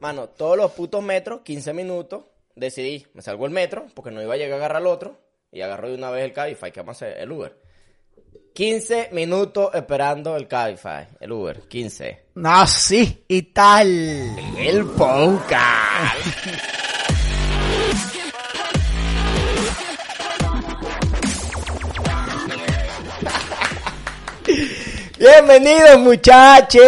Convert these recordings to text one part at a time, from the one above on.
Mano, todos los putos metros, 15 minutos, decidí, me salgo el metro, porque no iba a llegar a agarrar el otro, y agarro de una vez el Cabify, que vamos a hacer el Uber. 15 minutos esperando el Cabify, el Uber, 15. No, sí, y tal. El podcast. Bienvenidos muchachos,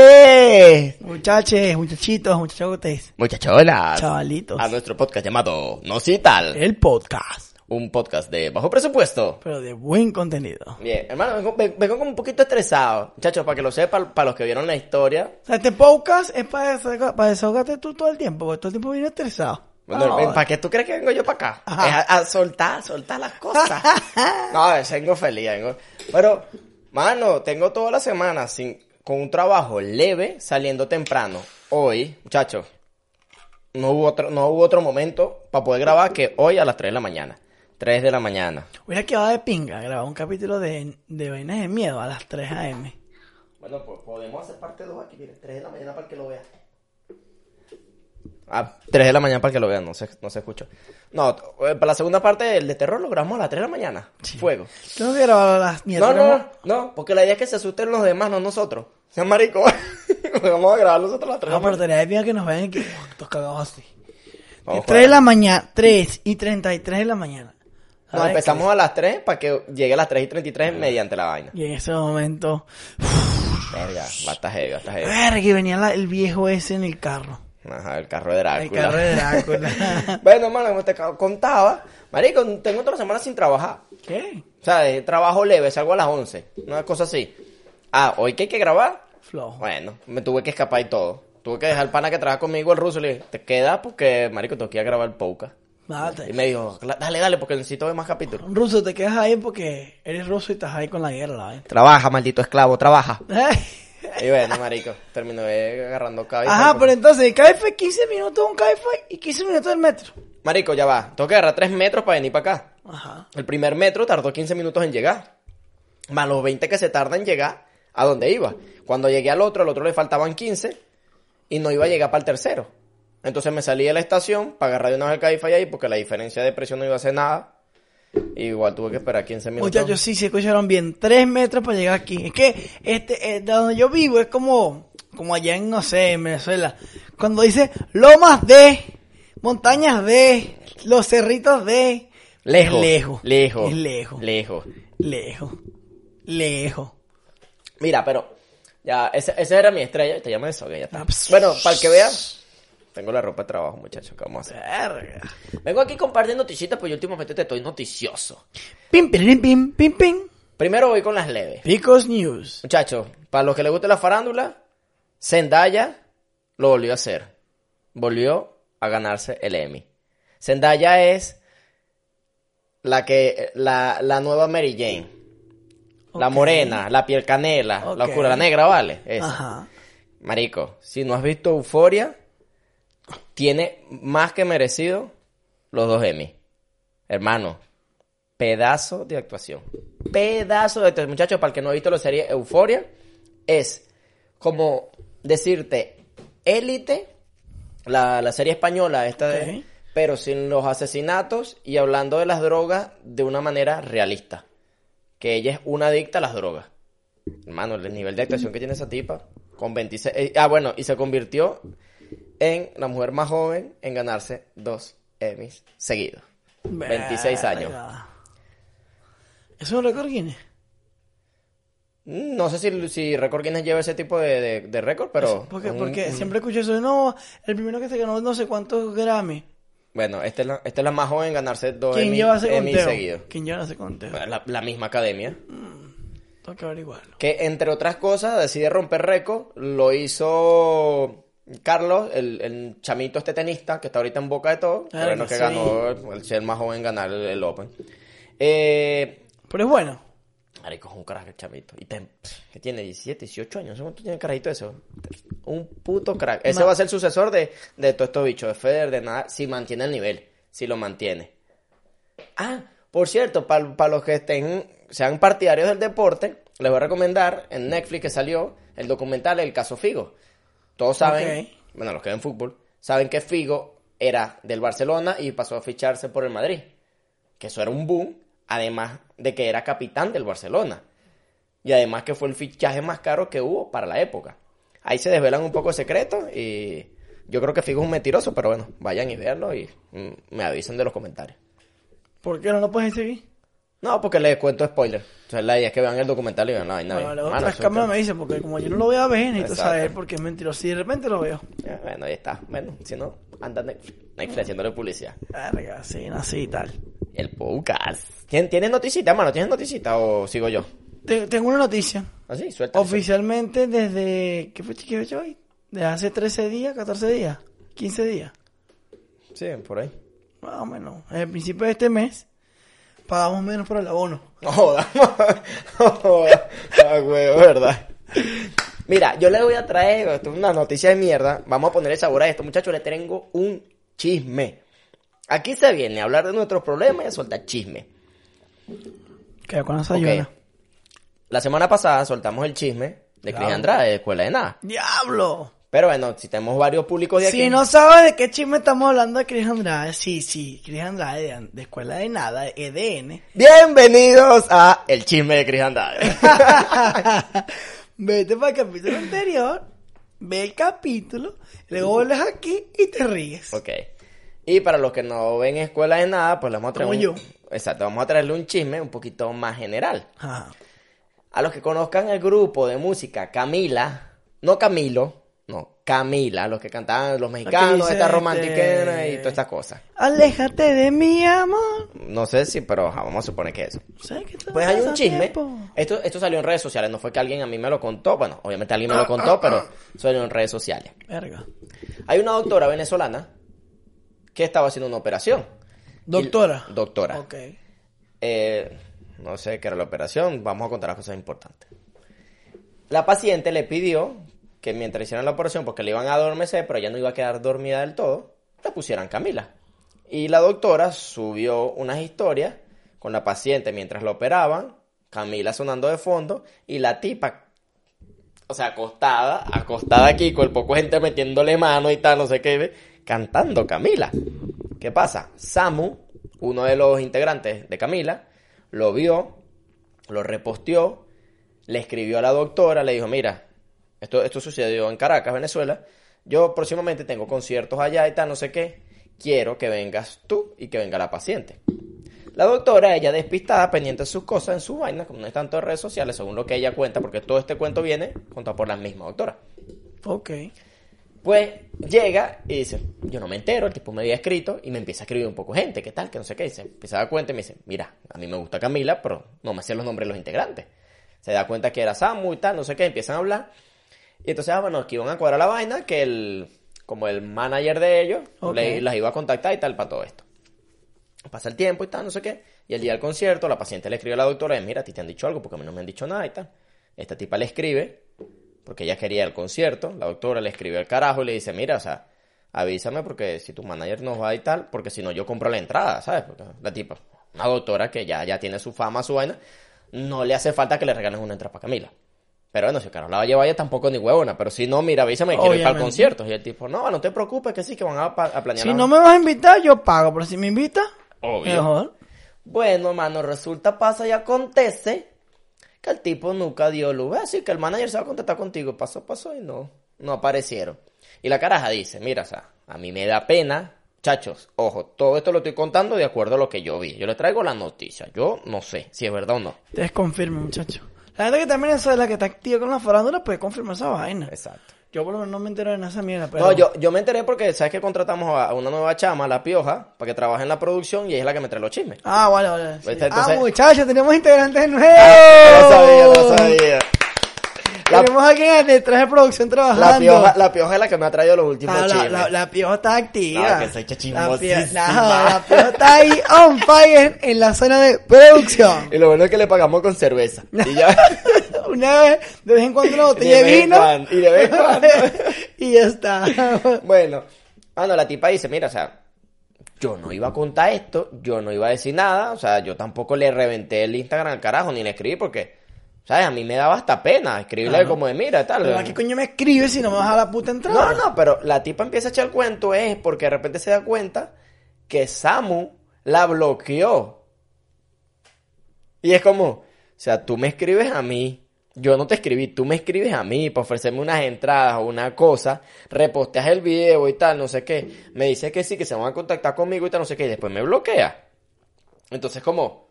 Muchachos, muchachitos, muchachotes, muchacholas, chavalitos. a nuestro podcast llamado No Tal, El podcast, un podcast de bajo presupuesto. pero de buen contenido. Bien, hermano, vengo, ven- vengo como un poquito estresado. Muchachos, para que lo sepan, para los que vieron la historia. O sea, este podcast es para, para desahogarte tú todo el tiempo, porque todo el tiempo vienes estresado. Bueno, Ah, ¿Para qué tú crees que vengo yo para acá? Ajá. Es a, a soltar, soltar las cosas. no, vengo feliz. Vengo... Pero, mano, tengo toda la semana sin, con un trabajo leve, saliendo temprano. Hoy, muchachos, no hubo otro, no hubo otro momento para poder grabar que hoy a las 3 de la mañana. 3 de la mañana. Hubiera quedado de pinga grabar un capítulo de, de vainas de miedo a las 3 a.m. Bueno, pues podemos hacer parte 2 aquí, mire, 3 de la mañana para que lo vean. Ah, 3 de la mañana para que lo vean, no se, no se escucha. No, eh, para la segunda parte, el de terror lo grabamos a las 3 de la mañana. Fuego. Tengo que grabar a las No, mierdas. no, no, no, porque la idea es que se asusten los demás, no nosotros. Sean marico. Vamos a grabar nosotros a las 3 de No, la pero mañana. estaría bien que nos vean aquí. oh, estos cagados así. Vamos 3 de la mañana, 3 y 33 de la mañana. No, ¿Sabes empezamos a las 3 para que llegue a las 3 y 33 mediante la vaina. Y en ese momento, Verga, va a estar heavy, va a estar heavy. verga, que venía la- el viejo ese en el carro. Ajá, el carro de Drácula. El carro de Drácula. bueno, mano, como te contaba, marico, tengo otra semana sin trabajar. ¿Qué? O sea, de trabajo leve, salgo a las 11. Una cosa así. Ah, hoy que hay que grabar. Flojo. Bueno, me tuve que escapar y todo. Tuve que dejar al pana que trabaja conmigo, el ruso. Le dije, te queda porque, marico, tengo que ir a grabar el podcast. Date. Y me dijo, "Cla- dale, dale, porque necesito ver más capítulos. Ruso, te quedas ahí porque eres ruso y estás ahí con la guerra, vaina. Trabaja, maldito esclavo, trabaja. Y bueno, marico, terminé agarrando cabeza. Ajá, pero entonces fue 15 minutos un café y 15 minutos del metro. Marico, ya va. Tengo que agarrar 3 metros para venir para acá. Ajá. El primer metro tardó 15 minutos en llegar. Más los 20 que se tarda en llegar a donde iba. Cuando llegué al otro, al otro le faltaban 15 y no iba a llegar para el tercero. Entonces me salí de la estación para agarrar de una vez el Cabify ahí porque la diferencia de precio no iba a hacer nada. Igual tuve que esperar 15 minutos. Muchachos, sí, se escucharon bien. 3 metros para llegar aquí. Es que este, eh, de donde yo vivo es como, como allá en, no sé, en Venezuela. Cuando dice lomas de, montañas de, los cerritos de. Lejos. Es lejos. Lejos. Es lejos. Lejos. Lejos. Lejos. Mira, pero ya, esa, esa era mi estrella. Te llamo eso, que ya está. Ps- Bueno, para que vean, tengo la ropa de trabajo, muchachos. ¿Qué vamos a hacer? Vengo aquí a compartir noticitas, pues yo últimamente te estoy noticioso. Pim, pim, pim, pim, pim. Primero voy con las leves. Picos News. Muchachos, para los que les guste la farándula, Zendaya lo volvió a hacer. Volvió a ganarse el Emmy. Zendaya es la que la, la nueva Mary Jane. La morena, la piel canela, la oscura, la negra, ¿vale? Esa. Ajá. Marico, si no has visto Euforia, tiene más que merecido los dos Emmy. Hermano, pedazo de actuación. Pedazo de actuación. Muchachos, para el que no ha visto la serie Euforia, es como decirte élite, la, la serie española esta de... Pero sin los asesinatos y hablando de las drogas de una manera realista. Que ella es una adicta a las drogas. Hermano, el nivel de actuación que tiene esa tipa. Con 26. eh, ah, bueno, y se convirtió en la mujer más joven en ganarse dos Emmys seguidos. 26 años. ¿Es un récord Guinness? Mm, No sé si, si Record Guinness lleva ese tipo de, de- de récord, pero. Porque, un- porque un- siempre escucho eso de, no, el primero que se ganó no sé cuántos Grammy. Bueno, esta es, la, esta es la más joven en ganarse dos ¿Quién Emmy, lleva ese Emmy conteo? seguidos. ¿Quién lleva ese conteo? La, la misma academia. Tengo que averiguarlo. Que entre otras cosas decide romper récord. Lo hizo Carlos, el, el chamito este tenista que está ahorita en boca de todo, Claro bueno, que que sí. ganó el ser más joven en ganar el, el Open. Eh, Pero es bueno. marico, es un crack el chamito. Y te- que tiene 17, 18 años. ¿Cuánto tiene el carajito ese? Un puto crack. Ese Ma- va a ser el sucesor de, de todos estos bichos, de Federer, de nada, si mantiene el nivel. Si lo mantiene. Ah, por cierto, para los que estén, sean partidarios del deporte, les voy a recomendar en Netflix que salió el documental El caso Figo. Todos saben, bueno, los que ven fútbol, saben que Figo era del Barcelona y pasó a ficharse por el Madrid. Que eso era un boom, además de que era capitán del Barcelona. Y además que fue el fichaje más caro que hubo para la época. Ahí se desvelan un poco secretos y yo creo que Figo es un mentiroso, pero bueno, vayan y veanlo y mm, me avisen de los comentarios. ¿Por qué no lo puedes seguir? No, porque les cuento spoiler. Entonces la idea es que vean el documental y vean la vaina. Bueno, Mano, otras cámaras me dicen, porque como yo no lo voy a ver, necesito saber porque es mentiroso. Y de repente lo veo. Eh, Bueno, ahí está. Bueno, si no, anda Netflix, Netflix haciéndole publicidad. Verga, sí, así y tal. El podcast. ¿Tien- ¿Tienes noticita, mano? ¿Tienes noticita o sigo yo? Te- Tengo una noticia. Así, suelta. Oficialmente desde... ¿Qué fecha que hoy? Desde hace 13 días, 14 días, 15 días. Sí, por ahí. Más o menos. En el principio de este mes pagamos menos por el abono. No joda. No joda. Ah, huevo, verdad. Mira, yo le voy a traer esto es una noticia de mierda. Vamos a ponerle sabor a esto, muchachos. Le tengo un chisme. Aquí se viene a hablar de nuestros problemas y a soltar chisme. Que con esa Ok. ayuda. La semana pasada soltamos el chisme de Cris. Andrade, de Escuela de Nada. ¡Diablo! Pero bueno, si tenemos varios públicos de aquí. Si no sabes de qué chisme estamos hablando de Cris Andrade, sí, sí, Cris Andrade de, de Escuela de Nada, de EDN. Bienvenidos a El Chisme de Cris Andrade. Vete para el capítulo anterior, ve el capítulo, luego vuelves aquí y te ríes. ok. Y para los que no ven Escuela de Nada, pues le vamos a traer Como un... yo. Exacto, vamos a traerle un chisme un poquito más general. Ajá. A los que conozcan el grupo de música Camila, no Camilo, Camila, los que cantaban los mexicanos, esta este, romantiquera y todas estas cosas. Aléjate de mi amor. No sé si, pero vamos a suponer que eso. Que Pues hay un chisme. tiempo. Esto, esto salió en redes sociales, no fue que alguien a mí me lo contó. Bueno, obviamente alguien me lo contó, pero salió en redes sociales. Verga. Hay una doctora venezolana que estaba haciendo una operación. Doctora. Y- doctora. Ok. Eh, no sé qué era la operación, vamos a contar las cosas importantes. La paciente le pidió que mientras hicieran la operación, porque le iban a adormecer, pero ella no iba a quedar dormida del todo, le pusieran Camila. Y la doctora subió unas historias con la paciente mientras la operaban, Camila sonando de fondo, y la tipa, o sea, acostada, acostada aquí, con el poco gente metiéndole mano y tal, no sé qué, cantando Camila. ¿Qué pasa? Samu, uno de los integrantes de Camila, lo vio, lo reposteó, le escribió a la doctora, le dijo, mira, esto, esto sucedió en Caracas, Venezuela, yo próximamente tengo conciertos allá y tal, no sé qué, quiero que vengas tú y que venga la paciente. La doctora, ella despistada, pendiente de sus cosas, en sus vainas, como no es tanto de redes sociales, según lo que ella cuenta, porque todo este cuento viene contado por la misma doctora. Ok. Pues llega y dice, yo no me entero, el tipo me había escrito y me empieza a escribir un poco gente, ¿qué tal? Que no sé qué. Dice, empieza a dar cuenta y me dice, mira, a mí me gusta Camila, pero no me sé los nombres de los integrantes. Se da cuenta que era Samu y tal, no sé qué, empiezan a hablar. Y entonces, ah, bueno, que iban a cuadrar la vaina, que el, como el manager de ellos, le- las iba a contactar y tal para todo esto. Pasa el tiempo y tal, no sé qué. Y el día del concierto, la paciente le escribe a la doctora, mira, a ti te han dicho algo porque a mí no me han dicho nada y tal. Esta tipa le escribe, porque ella quería el concierto, la doctora le escribe al carajo y le dice, mira, o sea, avísame porque si tu manager nos va y tal, porque si no yo compro la entrada, ¿sabes? Porque la tipa, una doctora que ya, ya tiene su fama, su vaina, no le hace falta que le regalen una entrada para Camila. Pero bueno, si Carlos la va a llevar ella tampoco ni huevona, pero si no, mira, avísame, quiero ir para concierto. Y el tipo, no, no te preocupes, que sí, que van a, a planear. Si la- no me vas a invitar, yo pago. Pero si me invitas, Obvio. mejor. Bueno, hermano, resulta, pasa y acontece que el tipo nunca dio luz. Así que el manager se va a contactar contigo. Pasó, pasó y no, no aparecieron. Y la caraja dice, mira, o sea, a mí me da pena. Chachos, ojo, todo esto lo estoy contando de acuerdo a lo que yo vi. Yo le traigo la noticia. Yo no sé si es verdad o no. Ustedes confirmen, muchachos. La gente que también es la que está activa con la farándula puede confirmar esa vaina. Exacto. Yo por lo menos no me entero de esa mierda. Pero... No, yo, yo me enteré porque, ¿sabes que contratamos a una nueva chama, la Pioja, para que trabaje en la producción y ella es la que me trae los chismes. Ah, vale, vale. sí. Entonces- Ah, muchachos, tenemos integrantes nuevos. Ah, no lo sabía, no lo sabía. La, Tenemos a alguien detrás de producción la trabajando. pioja, la pioja es la que me ha traído los últimos Ah, la, la, la pioja está activa. No, que soy la, pioja, no, la pioja está ahí on fire en la zona de producción. Y lo bueno es que le pagamos con cerveza. Y ya. Una vez, de vez en cuando una botella de en vino. cuando, y de vez en cuando. y ya está. Bueno, cuando la tipa dice, mira, o sea, yo no iba a contar esto, yo no iba a decir nada, o sea, yo tampoco le reventé el Instagram al carajo, ni le escribí porque, ¿sabes? A mí me daba hasta pena escribirle Claro. como de, mira, tal. Pero ¿a qué coño me escribe si no me vas a la puta entrada? No, no, pero la tipa empieza a echar el cuento es porque de repente se da cuenta que Samu la bloqueó. Y es como, o sea, tú me escribes a mí, yo no te escribí, tú me escribes a mí para ofrecerme unas entradas o una cosa, reposteas el video y tal, no sé qué, me dice que sí, que se van a contactar conmigo y tal, no sé qué, y después me bloquea. Entonces, como,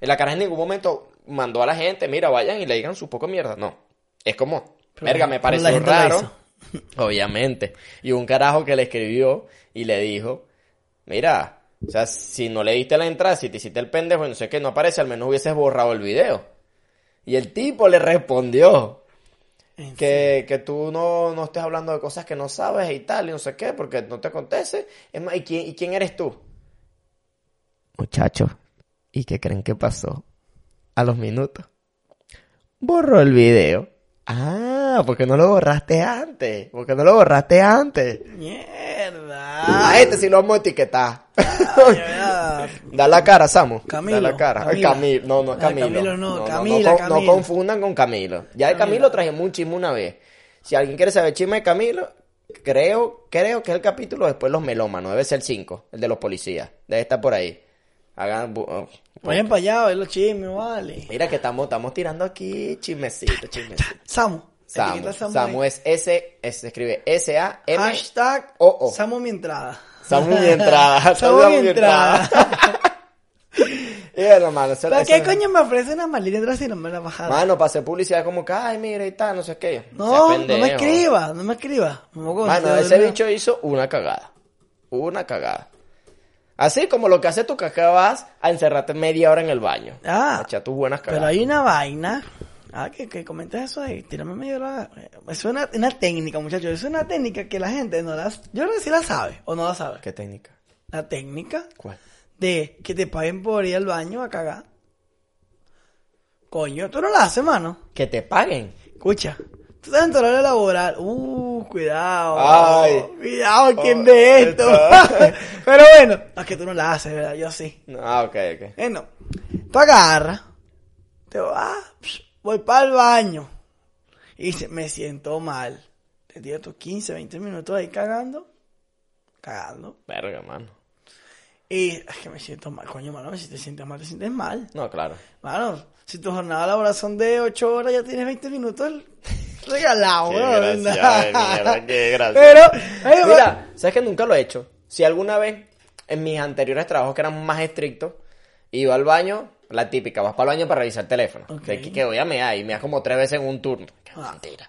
en la cara en ningún momento mandó a la gente, mira, vayan y le digan su poco mierda, no. Es como, verga, me pareció raro. Obviamente. Y un carajo que le escribió y le dijo, mira, o sea, si no le diste la entrada, si te hiciste el pendejo y no sé qué, no aparece, al menos hubieses borrado el video. Y el tipo le respondió En que, que tú no, no estés hablando de cosas que no sabes y tal, y no sé qué, porque no te acontece. Es más, ¿y quién, ¿y quién eres tú? Muchachos, ¿y qué creen que pasó? A los minutos. Borró el video. Ah, porque no lo borraste antes. Porque no lo borraste antes. Mierda. A este sí lo vamos a etiquetar. Mierda. Da la cara, Samu. Camilo, Da la cara. Camila. Camilo. No, no es Ah, Camilo. Camilo no, no, Camila, no, Camilo. no confundan con Camilo. Ya de. Camilo trajimos un chisme una vez. Si alguien quiere saber chisme de Camilo, creo, creo que es el capítulo después los melómanos. Debe ser el 5, el de los policías. Debe estar por ahí. Hagan... oh, Vayan para allá a ver los chismes, vale. Mira que estamos, estamos tirando aquí chismecito, chismecito. Samu. Samu. Samu es S, es- se escribe S-A-M. Hashtag O, O. Samu mi entrada. Samu mi entrada. Samu mi entrada. Y bueno, mano, eso- ¿Para eso- qué coño me ofrecen una maldita entrada si no me la bajada? Mano, para hacer publicidad como que, ay, mira y tal, no sé qué. no, no me escriba, no me escriba. Mano, Mano, ese bicho hizo una cagada. Una cagada. Así como lo que hace tú que acabas a encerrarte media hora en el baño. Ah, A echar tus buenas Pero cagadas. hay una vaina. Ah, que, que comentes eso ahí. Tírame medio la. Es una, una técnica, muchachos. Es una técnica que la gente no la. Yo creo que sí la sabe o no la sabe. ¿Qué técnica? La técnica ¿Cuál? de que te paguen por ir al baño a cagar. Coño, tú no la haces, mano. Que te paguen. Escucha. Tú estás en tu horario laboral. Uh, cuidado. Ay. Cuidado, ¿quién Oh, de esto? Pero bueno, es que tú no la haces, ¿verdad? Yo sí. Ah, ok, ok. Bueno, tú agarras, te vas, voy para el baño y me siento mal. Te tienes tus 15, 20 minutos ahí cagando, cagando. Verga, mano. Y es que me siento mal, coño, mano, si te sientes mal, te sientes mal. No, claro. Mano, si tu jornada laboral son de 8 horas, ya tienes 20 minutos regalado, Qué weón. gracia de mierda, qué gracia. Pero, ay, Mira, ¿sabes que nunca lo he hecho? Si alguna vez en mis anteriores trabajos que eran más estrictos, iba al baño, la típica, vas para el baño para revisar el teléfono. De que, que voy a mear y me das como tres veces en un turno. Qué Ah. mentira.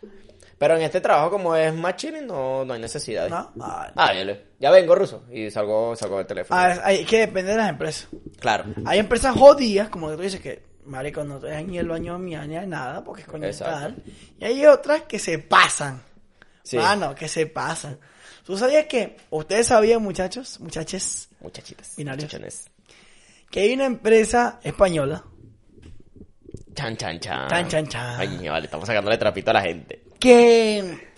Pero en este trabajo, como es más chilling, no, no hay necesidad. No, ah, Ah, dale. Ya vengo, ruso. Y salgo, salgo del teléfono. ah, es- hay- que depende de las empresas. Claro. Hay empresas jodidas, como que tú dices que, marico, no te dejan ni el baño ni ni nada, porque es coño tal. Y hay otras que se pasan. Sí. Mano, que se pasan. ¿Tú sabías que, ustedes sabían, muchachos, muchaches, Muchachitas. Binarios. Que hay una empresa española Chan, chan, chan. Chan, chan, chan. Ay, vale, estamos sacándole trapito a la gente. que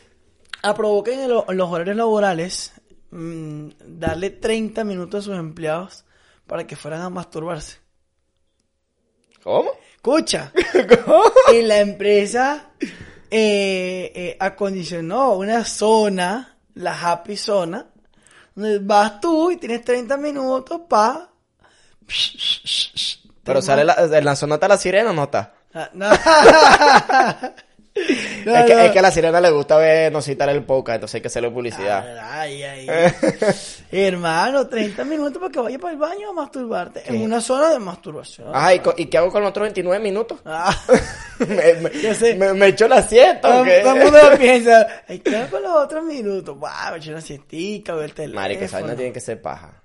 aprobó que en, lo- en los horarios laborales mm, darle 30 minutos a sus empleados para que fueran a masturbarse. ¿Cómo? Escucha. Y la empresa eh, eh, acondicionó una zona, la Happy Zona, donde vas tú y tienes 30 minutos para... Pero sale la, en la zona está la sirena o no está? No. No, es, que, no. es que a la sirena le gusta ver, no citar el podcast, entonces hay que hacerle publicidad. Ay, ay, ay. Hermano, 30 minutos para que vayas para el baño a masturbarte. En una zona de masturbación. Ajá, ¿y, y qué hago con los otros 29 minutos? Ah. me, me, me, me echo la siesta, Todo, ¿o qué? todo el mundo piensa, ¿qué hago con los otros minutos? Wow, me eché una siestica, veo el teléfono. Marica, esa vaina tiene que ser paja.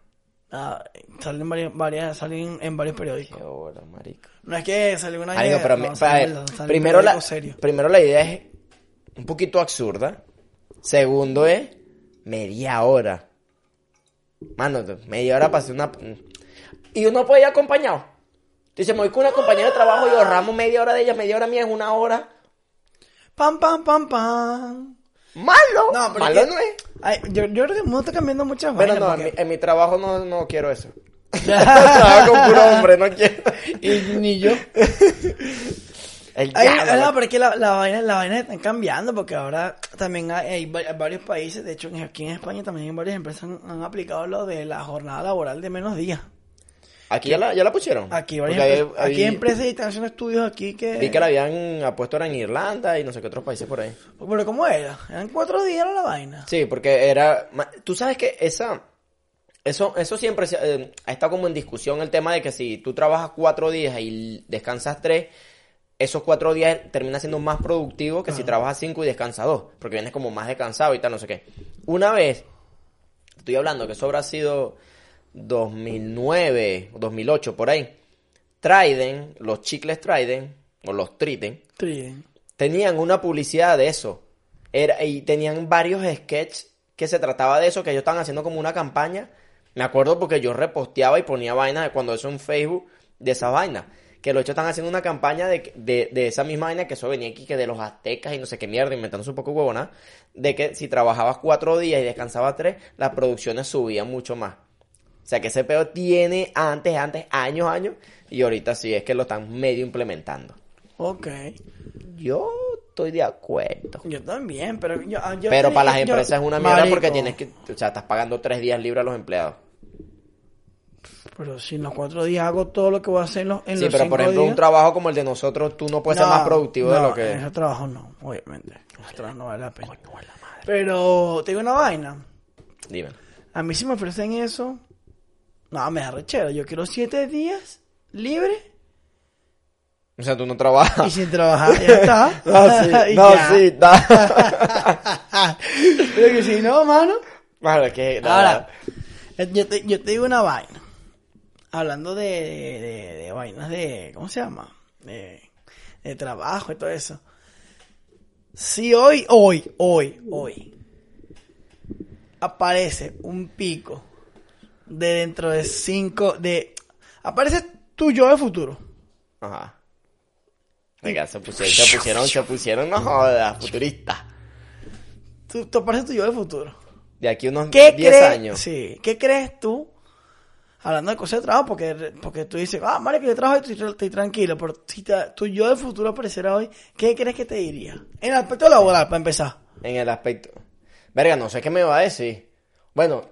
Ah, salen, varias, varias, salen en varios periódicos. Qué hora, marica. No es que salió una Marico, pero no, me- sale- pa- sale en primero, la, primero la idea es un poquito absurda. Segundo es media hora. Mano, media hora hacer una... Y uno puede ir acompañado. Dice, me voy con una compañera de trabajo y ahorramos media hora de ella, media hora mía es una hora. Pam, pam, pam, pam. Malo. No, pero Malo que- no es. Ay, yo, yo creo que el mundo está cambiando muchas Pero vainas. no, en mi, en mi trabajo no, no quiero eso. Trabajo con puro hombre, no quiero. y ni yo. El Ay, diablo, no, pero es que la, la vaina, la vaina están cambiando porque ahora también hay, hay va- varios países, de hecho aquí en España también varias empresas han, han aplicado lo de la jornada laboral de menos días. Aquí ya la, ya la pusieron. Aquí, varias hay- aquí hay empresas y están haciendo estudios aquí que... Vi que la habían apuesto ahora en Irlanda y no sé qué otros países por ahí. Pero ¿cómo era? Eran cuatro días la vaina. Sí, porque era... Tú sabes que esa... Eso, eso siempre se- eh, ha estado como en discusión el tema de que si tú trabajas cuatro días y descansas tres, esos cuatro días termina siendo más productivo que si trabajas cinco y descansas dos, porque vienes como más descansado y tal, no sé qué. Una vez, estoy hablando que eso habrá sido 2009 o 2008, por ahí, Trident, los chicles Trident, o los Triten, Sí. tenían una publicidad de eso. Era, y tenían varios sketches que se trataba de eso, que ellos estaban haciendo como una campaña. Me acuerdo porque yo reposteaba y ponía vainas de cuando eso en Facebook de esa vaina. Que los hechos están haciendo una campaña de, de, de esa misma vaina que eso venía aquí, que de los aztecas y no sé qué mierda, inventándose un poco huevona. De que si trabajabas cuatro días y descansabas tres, las producciones subían mucho más. O sea que ese peo tiene antes, antes, años, años. Y ahorita sí es que lo están medio implementando. Ok. Yo estoy de acuerdo. Yo también, pero yo... ah, yo Pero para las yo- empresas es una mierda Marico, porque tienes que, o sea, estás pagando tres días libres a los empleados. Pero si en los cuatro días hago todo lo que voy a hacer en los, en Sí, los pero cinco por ejemplo, días... un trabajo como el de nosotros, tú no puedes ser más productivo de lo que... En ese trabajo no, obviamente. Trabajo no vale la pena. Pero te digo una vaina. Dime. A mí si me ofrecen eso, no, me da. Yo quiero siete días libres O sea, tú no trabajas. y sin trabajar, ya está. No, sí, no, ya. sí, da. Pero que si no, mano. Bueno, que... Ahora, eh, yo te, yo te digo una vaina. Hablando de, de, de- de vainas de, ¿cómo se llama? De, de trabajo y todo eso. Si hoy, hoy, hoy, hoy, aparece un pico de dentro de cinco, de, aparece tu yo del futuro. Ajá. Venga, se pusieron, se pusieron, se pusieron, no jodas, futuristas. Tú, tú aparece tu yo del futuro. De aquí unos ¿Qué 10 crees? años. Sí, ¿qué crees tú? Hablando de cosas de trabajo, porque, porque tú dices, ah, Mario, que yo trabajo y estoy, estoy tranquilo, pero si te- tu yo del futuro apareciera hoy, ¿qué crees que te diría? En el aspecto laboral, para empezar. En el aspecto. Verga, no sé qué me va a decir. Bueno,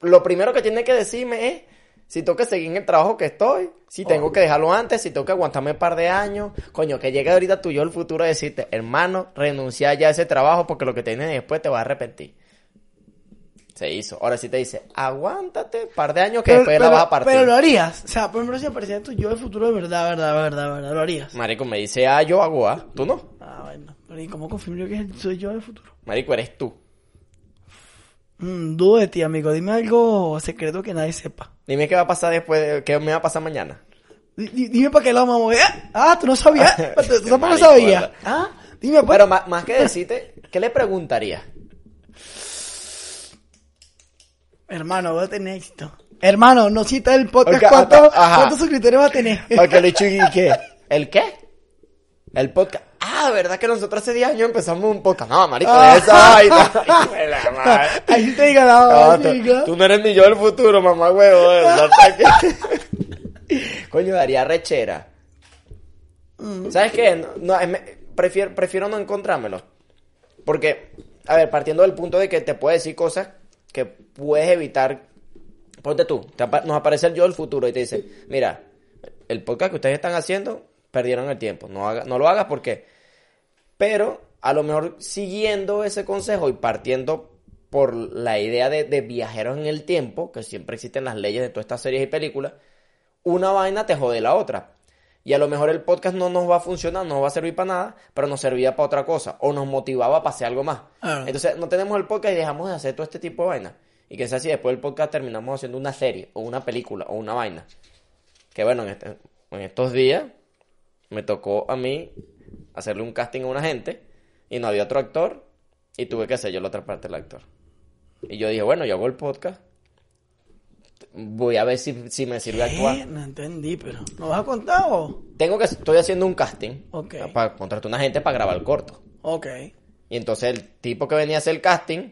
lo primero que tiene que decirme es si tengo que seguir en el trabajo que estoy, si tengo que dejarlo antes, si tengo que aguantarme un par de años. Coño, que llegue ahorita tú yo el futuro a decirte, hermano, renuncia ya a ese trabajo porque lo que tienes después te va a arrepentir. Se hizo. Ahora sí te dice, aguántate un par de años que después la vas a partir. pero lo harías. O sea, por ejemplo, si apareciera tu yo del futuro de verdad, verdad, verdad, verdad, lo harías. Marico, me dice A, yo hago A. ¿Tú no? Ah, bueno. Pero ¿y cómo confirmo yo que soy yo del futuro? Marico, eres tú. Mm, dudo de ti, amigo. Dime algo secreto que nadie sepa. Dime qué va a pasar después, de- qué me va a pasar mañana. Di- di- Dime para qué lado vamos a mover. Ah, tú no sabías. Tú tampoco sabías. Ah, dime pues. Pero más, más que decirte, ¿qué le preguntaría? Hermano, voy a tener éxito. Hermano, no cita el podcast. ¿Cuántos. ¿Cuántos suscriptores va a tener? Porque le he dicho, ¿y qué? ¿El qué? El podcast. Ah, ¿verdad que nosotros hace 10 años empezamos un podcast? No, marico, Ah. de esa vaina. Ahí te diga la No, tú, tú no eres ni yo del futuro, mamá huevo. Coño, daría rechera. Mm. ¿Sabes qué? No, no, es me- prefiero, prefiero no encontrármelo. Porque, a ver, partiendo del punto de que te puede decir cosas que puedes evitar. Ponte tú, te apa- nos aparece el yo del futuro y te dice, mira, el podcast que ustedes están haciendo, perdieron el tiempo. No, haga- no lo hagas porque... Pero, a lo mejor siguiendo ese consejo y partiendo por la idea de, de viajeros en el tiempo, que siempre existen las leyes de todas estas series y películas, una vaina te jode la otra. Y a lo mejor el podcast no nos va a funcionar, no nos va a servir para nada, pero nos servía para otra cosa, o nos motivaba para hacer algo más. Claro. Entonces, no tenemos el podcast y dejamos de hacer todo este tipo de vaina. Y que sea así, después del podcast terminamos haciendo una serie, o una película, o una vaina. Que bueno, en, este- en estos días me tocó a mí hacerle un casting a una gente y no había otro actor y tuve que hacer yo la otra parte del actor. Y yo dije, bueno, yo hago el podcast. Voy a ver si, si me sirve actuar. ¿Qué? No entendí, pero ¿no vas a contar o? Tengo que, estoy haciendo un casting Ok. para contratar una gente para grabar el corto. Ok. Y entonces el tipo que venía a hacer el casting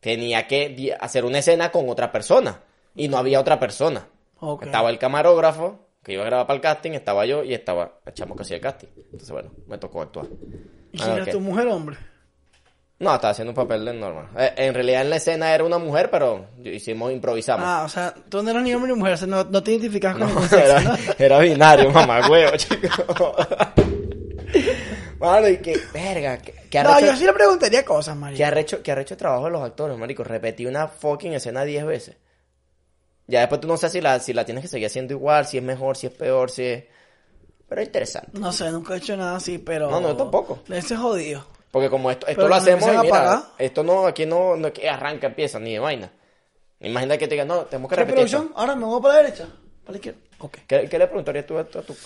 tenía que hacer una escena con otra persona. Y no había otra persona. Estaba el camarógrafo que iba a grabar para el casting, estaba yo y estaba el chamo que hacía el casting. Entonces, bueno, me tocó actuar. ¿Y Ah, quién ok. es tu mujer hombre? No, estaba haciendo un papel de normal. Eh, en realidad en la escena era una mujer, pero hicimos, improvisamos. Ah, o sea, tú no eras ni hombre ni mujer, o sea, no, no te identificabas con No, sexo, era, ¿no? era binario, mamá, huevo, chico. Mano, y que, verga, que, que No, arrecho, yo sí le preguntaría cosas, que María. arrecho, que arrecho trabajo de los actores, marico. Repetí una fucking escena 10 veces. Ya después tú no sabes si la, si la tienes que seguir haciendo igual, si es mejor, si es peor, si es... Pero es interesante. No sé, nunca he hecho nada así, pero... No, no, tampoco. Ese es jodido. Porque como esto, esto Pero lo hacemos, y mira, esto no, aquí no, no que arranca, empieza, ni de vaina. Imagina que te digan, no, tenemos que ¿Qué repetir. esto. Ahora me voy para la derecha. Para la izquierda. Ok. ¿Qué, qué le preguntarías tú a, tu- a tu-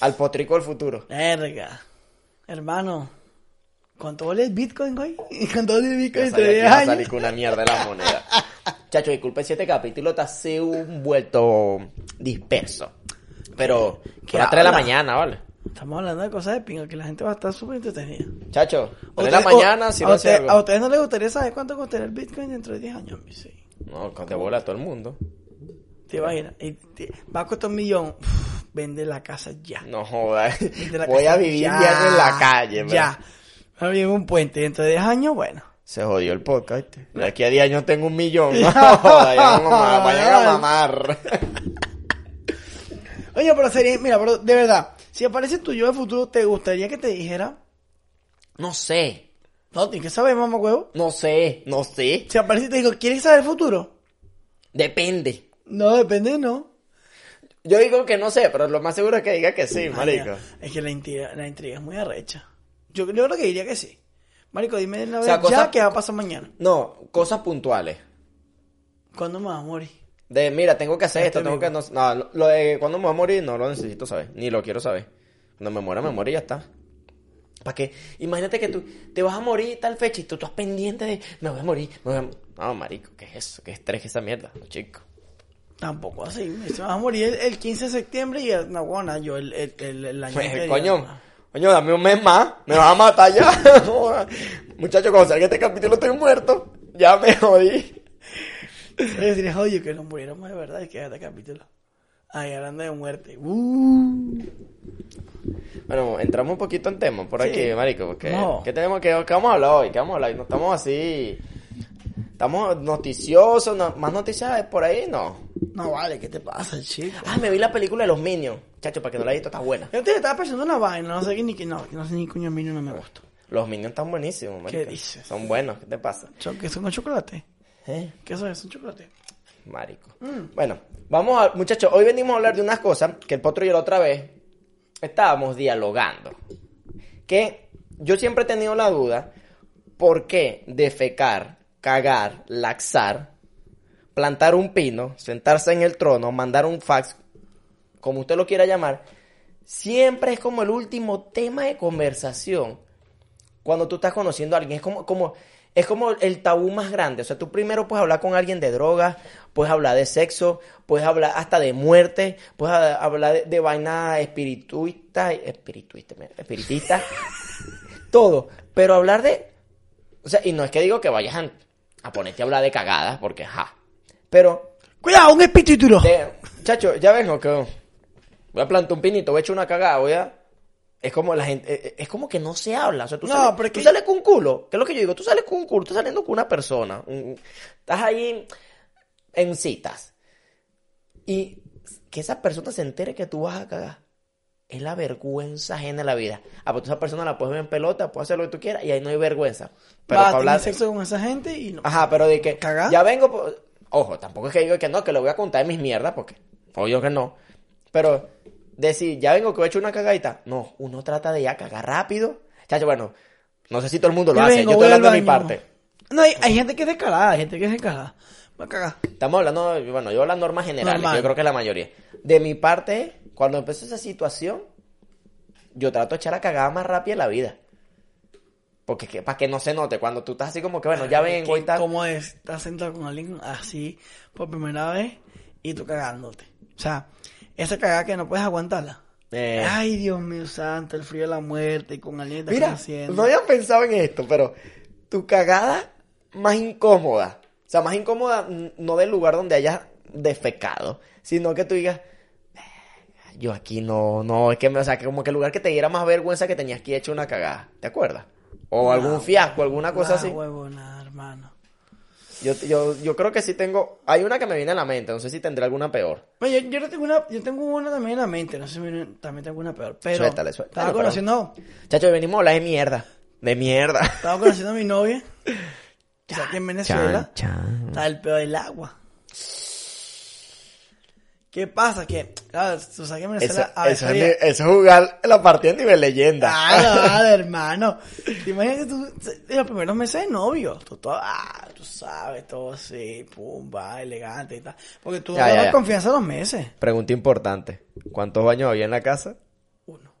al potrico del futuro? Verga. Hermano. ¿Cuánto vale el Bitcoin, güey? ¿Cuánto vale el Bitcoin entre que 10 iba a años? salir con una mierda de la moneda. Chacho, disculpe si este capítulo está así un vuelto disperso. Pero, ¿Qué que a las 3 de la mañana, ¿vale? Estamos hablando de cosas de pinga, que la gente va a estar súper entretenida. Chacho, 3 de la mañana, si a, no hace algo. ¿A ustedes no les gustaría saber cuánto costaría el Bitcoin dentro de 10 años? Sí. No, de bola a todo el mundo. Te imaginas. Y te- va a costar un millón. Uf, vende la casa ya. No jodas. Voy a vivir ya. en la calle, man. Ya. Va a vivir en un puente dentro de 10 años, bueno. Se jodió el podcast. De aquí a 10 años tengo un millón. No jodas, ya vamos a mamar, vayan a mamar. Oye, pero sería, mira, pero de verdad, si aparece tu yo del futuro, ¿te gustaría que te dijera? No sé, No, tienes que saber, mamá huevo. no sé, no sé. Si aparece y te digo, ¿quieres saber el futuro? Depende. No, depende, no. Yo digo que no sé, pero lo más seguro es que diga que sí, marico. Es que la intriga, la intriga es muy arrecha. Yo, yo creo que diría que sí. Marico, dime una O vez ya qué va a pasar mañana. No, cosas puntuales. ¿Cuándo me vas a morir? De, mira, tengo que hacer esto, tengo que... No, no, lo- de cuando me voy a morir no lo necesito saber, ni lo quiero saber. Cuando me muera, me muero y ya está. ¿Para qué? Imagínate que tú te vas a morir tal fecha y tú estás pendiente de... Me voy a morir, me voy a... No, marico, ¿qué es eso? ¿Qué estrés esa mierda? Chico. Tampoco así. Me vas a morir el, el 15 de septiembre y no, bueno, yo el, el, el, el año Pues, anterior. coño, coño, dame un mes más, me vas a matar ya. Muchacho, cuando salga este capítulo estoy muerto. Ya me jodí. Decir, oye, que nos muriéramos de verdad y que este capítulo. Ay, hablando de muerte. Uh. Bueno, entramos un poquito en tema por Sí. aquí, marico, porque No. ¿qué tenemos que qué vamos a hablar hoy? ¿Qué vamos a hablar? No estamos así estamos noticiosos, no- más noticias por ahí, no. No vale, ¿qué te pasa, chico? Ah, me vi la película de los Minions. Chacho, para que no la hayas visto, está buena. Yo te estaba pensando una vaina, no sé qué ni que no, no sé ni coño mío no me gusta. Los Minions están buenísimos, marico. ¿Qué dices? Son buenos, ¿qué te pasa? ¿Qué son con chocolate? ¿Eh? ¿Qué son? ¿Es un chocolate? Marico. Mm. Bueno, vamos a, muchachos, hoy venimos a hablar de unas cosas que el Potro y yo la otra vez estábamos dialogando. Que yo siempre he tenido la duda, ¿por qué defecar, cagar, laxar, plantar un pino, sentarse en el trono, mandar un fax, como usted lo quiera llamar, siempre es como el último tema de conversación cuando tú estás conociendo a alguien. Es como, como, es como el tabú más grande. O sea, tú primero puedes hablar con alguien de drogas, puedes hablar de sexo, puedes hablar hasta de muerte, puedes hablar de, de vaina espirituista, espirituista, espiritista, todo. Pero hablar de, o sea, y no es que digo que vayas a, a ponerte a hablar de cagadas, porque ja. Pero ¡Cuidado, un espíritu! de- chacho, ya vengo que voy a plantar un pinito, voy a echar una cagada, voy a... Es como la gente, eh, eh, es como que no se habla, o sea, tú, No, sales, pero es tú que- sales con un culo, que es lo que yo digo, tú sales con un culo, estás saliendo con una persona, un- estás ahí en citas, y que esa persona se entere que tú vas a cagar, es la vergüenza ajena de la vida. Ah, pues tú esa persona la puedes ver en pelota, puedes hacer lo que tú quieras, y ahí no hay vergüenza. Pero Vas para hablar... sexo con esa gente y no. Ajá, pero de que ya vengo, po- ojo, tampoco es que digo que no, que le voy a contar mis mierdas, porque obvio que no. Pero decir, ya vengo que voy a echar una cagadita. No, uno trata de ya cagar rápido. Chacho, bueno, no sé si todo el mundo lo Ya hace, vengo, yo estoy hablando de mi parte. No, hay, hay gente que es descarada, hay gente que es descarada. Va a cagar. Estamos hablando, bueno, yo las normas generales, Normal. yo creo que la mayoría. De mi parte, cuando empezó esa situación, yo trato de echar la cagada más rápida en la vida. Porque para que no se note, cuando tú estás así como que, bueno, ya vengo y tal. ¿Cómo es? Estás sentado con alguien así por primera vez y tú cagándote. O sea, esa cagada que no puedes aguantarla. Eh. Ay, Dios mío santo, el frío de la muerte y con alguien que te Mira, haciendo. no había pensado en esto, pero tu cagada más incómoda. O sea, más incómoda no del lugar donde hayas defecado, sino que tú digas, "Verga, yo aquí no, no, es que, o sea, que como que el lugar que te diera más vergüenza que tenías que hecho una cagada. ¿Te acuerdas? O algún fiasco, alguna cosa Nah, así. huevona, hermano. Yo, yo, yo creo que sí tengo, hay una que me viene a la mente, no sé si tendré alguna peor. Bueno, yo, yo no tengo una, yo tengo una también en la mente, no sé si me- también tengo una peor, pero Suéltale, suéltale, estaba conociendo, Chacho, venimos a hablar de mierda. De mierda. estaba conociendo a mi novia, que está aquí en Venezuela, Chan, chan. está el peor del agua. ¿Qué pasa? Que, claro, tú sabes que en Eso, Venezuela a eso, veces es, había- ni- eso es jugar la partida a nivel leyenda. Claro, claro, hermano. Te imaginas que tú, en los primeros meses de novio, tú, todo, ah, tú sabes, todo así, pum, va, elegante y tal. Porque tú Ya, no ya, das ya. confianza a los meses. Pregunta importante. ¿Cuántos baños había en la casa? Uno.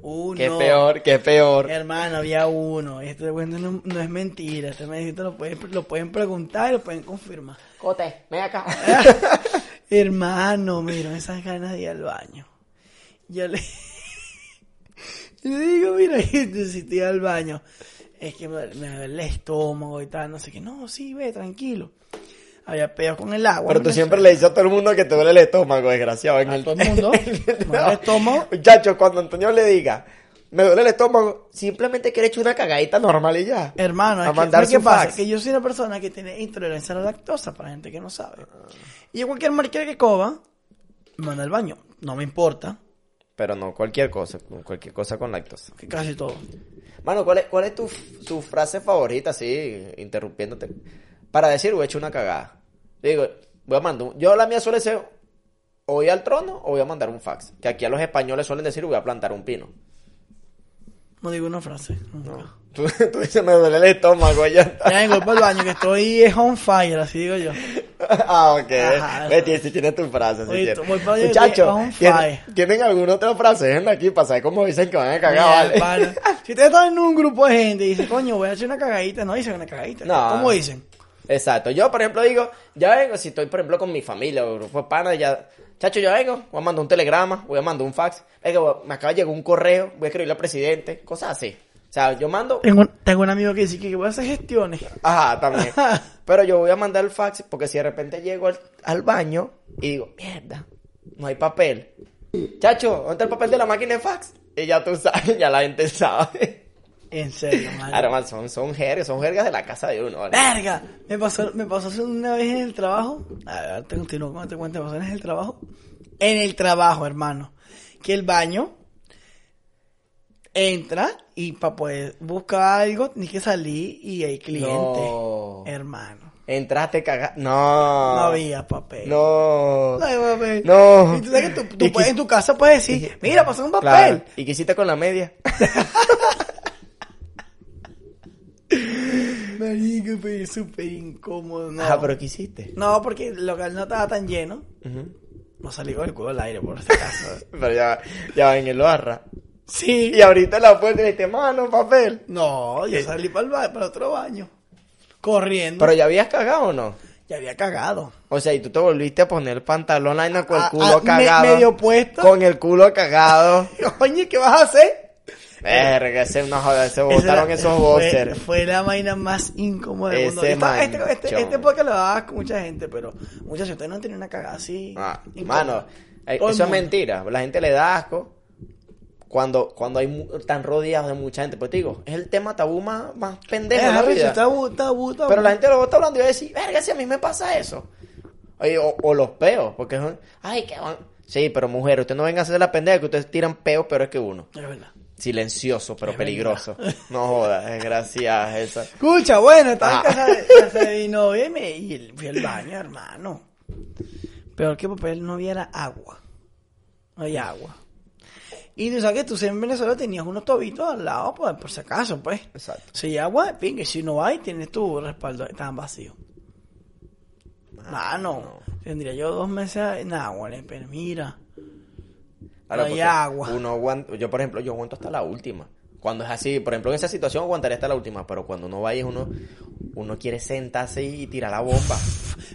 Uno. Qué peor, qué peor. Hermano, había uno. Este cuento no, no es mentira. Este me lo pueden, lo pueden preguntar y lo pueden confirmar. Cote, ven acá. Hermano, mira, esas ganas de ir al baño. Yo le, yo le digo, mira, necesito ir al baño. Es que me, me duele el estómago y tal, no sé qué. No, sí, ve, tranquilo. Había peor con el agua. Pero tú siempre le dices a todo el mundo que te duele el estómago, desgraciado. En A el, todo el mundo. Duele el estómago. Muchachos, cuando Antonio le diga, me duele el estómago, simplemente quiere echar una cagadita normal y ya. Hermano, A es que, mandar ¿sabes qué su pasa? fax. Que yo soy una persona que tiene intolerancia a la lactosa, para gente que no sabe. Y cualquier mariquera que coma, me manda al baño. No me importa, Pero no cualquier cosa, cualquier cosa con lactosa. que casi todo. Mano, ¿cuál es, cuál es tu, tu frase favorita, así, interrumpiéndote? Para decir, voy a echar una cagada. Digo, voy a mandar un- Yo la mía suele ser, o voy al trono o voy a mandar un fax. Que aquí a los españoles suelen decir, voy a plantar un pino. No digo una frase. nunca. Tú, tú dices, me duele el estómago, ya está. Ya vengo para el baño, que estoy es on fire, así digo yo. ah, ok. Ajá. Ve, tienes- tu frase. Oye, tienes. allá, Muchachos, ¿tienen, fire. ¿tienen alguna otra frase? Aquí para saber cómo dicen que van a cagar, Mira, vale. Si ustedes están en un grupo de gente y dicen, coño, voy a hacer una cagadita, no dicen una cagadita. No. ¿Cómo dicen? Exacto. Yo, por ejemplo, digo, ya vengo, si estoy, por ejemplo, con mi familia o grupo de panas, ya, chacho, ya vengo, voy a mandar un telegrama, voy a mandar un fax, venga, voy- me acaba de llegar un correo, voy a escribirle al presidente, cosas así. O sea, yo mando, Tengo, un- tengo un amigo que dice que voy a hacer gestiones. ajá, también. Pero yo voy a mandar el fax porque si de repente llego al, al baño y digo, mierda, no hay papel. Chacho, ¿dónde está el papel de la máquina de fax? Y ya tú sabes, ya la gente sabe. En serio, man. Ahora, man, son, son jergas, son jergas de la casa de uno, ¿vale? ¡Verga! Me pasó, me pasó hace una vez en el trabajo. A ver, te continúo con te cuento. Me pasó en el trabajo. En el trabajo, hermano. Que el baño entra y para poder buscar algo tienes que salir y hay cliente. No. Hermano. Entraste cagado. No. No había papel. No. No había papel. No. Y tú sabes que tú, tú Y puedes- quis- en tu casa puedes decir, mira, pasó un papel. Claro. ¿Y qué hiciste con la media? Marico, pero súper incómodo. No. Ah, pero ¿qué hiciste? no, porque el local no estaba tan lleno. Ujú. No salí con el culo al aire, por este caso. Pero ya, ya va en el barra. sí. Y ahorita la puerta y dijiste, mano, papel. No, yo salí para el ba- para otro baño. Corriendo. Pero ya habías cagado o no? ya había cagado. O sea, y tú te volviste a poner el pantalón ahí con el Ah, culo ah, cagado. medio puesto. Con el culo cagado. Oye, ¿qué vas a hacer? Verga, ese no joda, se botaron esos fue- boxers. Fue, la vaina más incómoda del mundo. Esta- este, este, este podcast lo daba con mucha gente, pero muchachos, ustedes no tenido una cagada así. Ah, mano, eh, eso es mentira. La gente le da asco cuando, cuando hay tan rodeados de mucha gente. Pues te digo, es el tema tabú más, más pendejo Es de la vida. tabú, tabú, tabú. Pero la gente lo está hablando y va a decir, verga, si a mí me pasa eso. Oye, o, o los peos, porque son, ay, que van. Sí, pero mujer, usted no venga a hacer la pendeja que ustedes tiran peos, pero es que uno. Es verdad. Silencioso, pero Es peligroso. No jodas, desgracias esa. Escucha, bueno, estaba Ah. en casa de, mi novia y, me, y el- fui al baño, hermano. Peor que papel no había era agua. No había agua. Y tú sabes que tú en Venezuela tenías unos tobitos al lado, pues, por si acaso, pues. Exacto. Si hay agua, pingue. Si no hay, tienes tu respaldo. Estaban vacíos. Mano, tendría yo dos meses en agua, le- pero mira. Ahora, No hay agua. Uno aguanta, yo por ejemplo, yo aguanto hasta la última. Cuando es así, por ejemplo, en esa situación aguantaría hasta la última, pero cuando uno va y uno, uno quiere sentarse y tirar la bomba.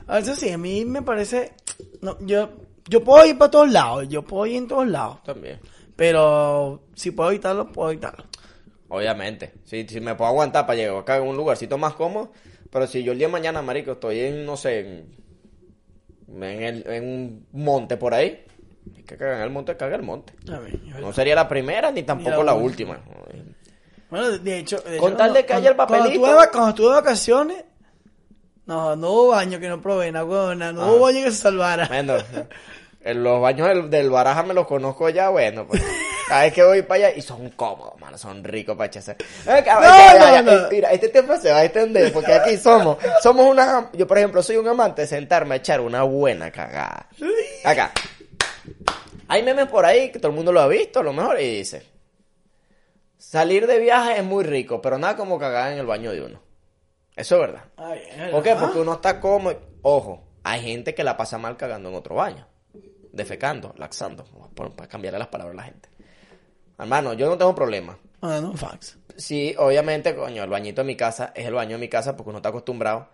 A veces sí, a mí me parece... No, yo, yo puedo ir para todos lados, yo puedo ir en todos lados. También. Pero si puedo evitarlo, puedo evitarlo. Obviamente. Si, si me puedo aguantar para llegar acá en un lugarcito más cómodo. Pero si yo el día de mañana, marico, estoy en, no sé, en, en, el- en un monte por ahí. Hay que cagar el monte, caga el monte. Ver, es. No sería la primera ni tampoco la la última. Bueno, de- hecho... de Con hecho, tal de que haya el papelito. Cuando estuve, cuando estuve de vacaciones... No, no hubo baño que no probé, no, no Ah. hubo baño que se salvara. Bueno, en los baños del, del Baraja me los conozco ya, bueno, pues. Cada vez que voy para allá, y son cómodos, mano, son ricos para echarse. Eh, No, no, no. Mira, este tema se va a extender, porque aquí somos, somos una, yo por ejemplo soy un amante de sentarme a echar una buena cagada. Acá. Hay memes por ahí que todo el mundo lo ha visto, a lo mejor, y dice, salir de viaje es muy rico, pero nada como cagar en el baño de uno. Eso es verdad. ¿Por qué? Porque uno está cómodo. Ojo, hay gente que la pasa mal cagando en otro baño. Defecando, laxando. Para cambiarle las palabras a la gente. Hermano, yo no tengo problema. Ah, no, fax. Sí, obviamente, coño, el bañito de mi casa es el baño de mi casa porque uno está acostumbrado.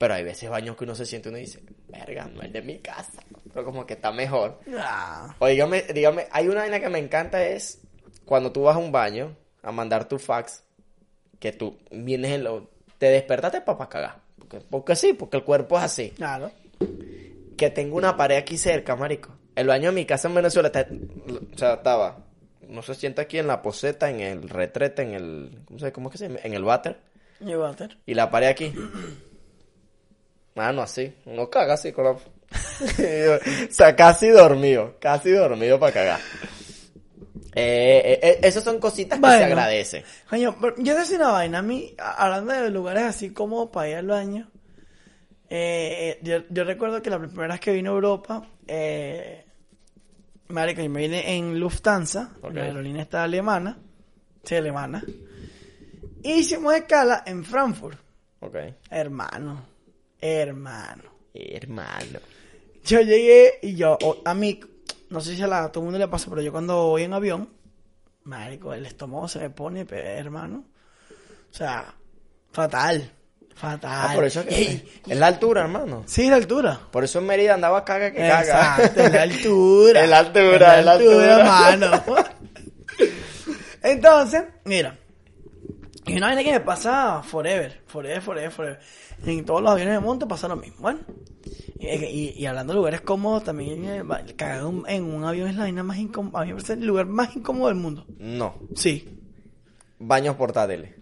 Pero hay veces baños que uno se siente y uno dice, verga, no el de mi casa. Pero como que está mejor. Ah, O dígame, dígame, hay una vaina que me encanta es cuando tú vas a un baño a mandar tu fax, que tú vienes en lo... Te despertaste para cagar. Porque, porque sí, porque el cuerpo es así. claro. Que tengo una pared aquí cerca, marico. El baño de mi casa en Venezuela está... O sea, estaba... No se sienta aquí en la poseta, en el retrete, en el... ¿Cómo se ¿Cómo es que se llama? En el váter. Y water. Y la pared aquí. Mano, así. Uno caga así con la... o sea, casi dormido. Casi dormido para cagar. Eh, eh, eh, esas son cositas que se Bueno. agradece. Coño, pero yo te decía una vaina, a mí, hablando de lugares así como para ir al baño, eh, yo, yo recuerdo que la primera vez que vine a Europa, eh, marico, yo me vine en Lufthansa, Ok. la aerolínea está alemana, sí, alemana, y hicimos escala en Frankfurt, Ok. hermano, hermano. Hermano. Yo llegué y yo, a mí, no sé si a la- a todo el mundo le pasa, pero yo cuando voy en avión, marico, el estómago se me pone, pe- hermano. O sea, fatal, fatal. Ah, por eso es que... Es la altura, hermano. sí, la altura. Por eso en Mérida andaba caga que caga. Exacto, es la altura. Es la altura, es la altura. mano. Entonces, mira. Y una vaina que me pasa forever, forever, forever, forever. En todos los aviones de monte pasa lo mismo. Bueno, y, y- y hablando de lugares cómodos, también eh, cagar un- en un avión es la vaina más incómoda. A mí me parece el lugar más incómodo del mundo. No. Sí. Baños portátiles.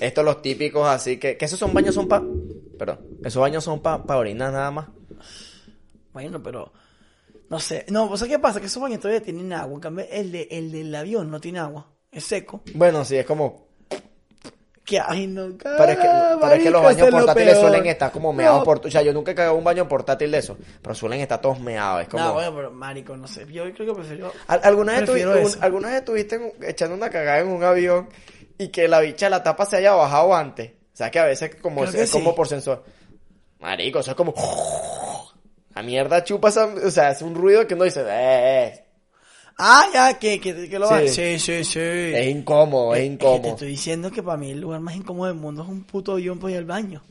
Estos los típicos así que... Que esos son baños son pa... Perdón. Esos baños son pa, pa orinar nada más. Bueno, pero. No sé. No, ¿sabes qué pasa? Que esos baños todavía tienen agua. En cambio, el, de, el del avión no tiene agua. Es seco. Bueno, sí, es como... Que ay, no, Pero es que, pero es que los marico, baños es lo portátiles peor. suelen estar como meados No. por... O sea, yo nunca he cagado un baño portátil de eso. Pero suelen estar todos meados. Es como... No, bueno, pero marico, no sé. Yo creo que prefiero. Al- ¿Alguna vez, Prefiero tuvi- eso. un- ¿Alguna vez estuviste echando una cagada en un avión y que la bicha la tapa se haya bajado antes? O sea, que a veces como, es, es como sí. por sensor. Marico, eso es como... La mierda chupa esa... O sea, es un ruido que uno dice... Eh, eh". Ah, ya, que, que, que lo Sí. Sí, sí, sí. Es incómodo, es Es que te incómodo. estoy diciendo que para mí el lugar más incómodo del mundo es un puto avión para ir al baño.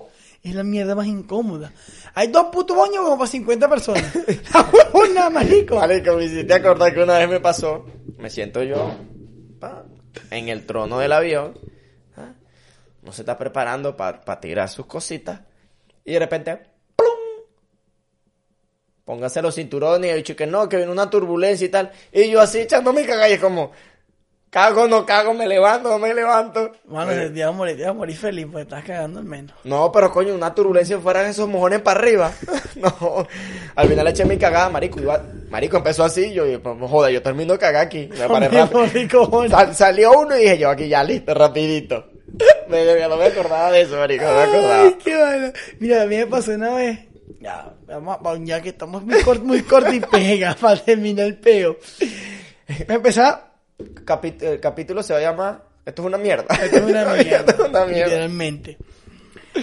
Es la mierda más incómoda. Hay dos putos baños como para 50 personas. Una, marico. Marico, me hiciste acordar que una vez me pasó, me siento yo pa, en el trono del avión, ¿ah? no se está preparando para tirar sus cositas, y de repente. Póngase los cinturones, y he dicho que no, que viene una turbulencia y tal, y yo así echando mi cagada, y es como, cago, no cago, me levanto, no me levanto. Mano, Eh, te iba a morir, te a morir feliz porque estás cagando al menos. no, pero coño, una turbulencia fuera de esos mojones para arriba. no, al final eché mi cagada, marico. Iba, marico empezó así, yo, pues, joda, yo termino de cagar aquí. Me paré rápido. Sal- salió uno y dije yo, aquí ya listo, rapidito. me, no me acordaba de eso, marico, no me acordaba. Ay, qué vaina. Mira, a mí me pasó una vez. Ya, vamos, a- ya que estamos muy corto, muy corto y pega para terminar el peo. Capi- el capítulo se va a llamar, esto es una mierda. Esto es una mierda. Esto es una mierda. Literalmente.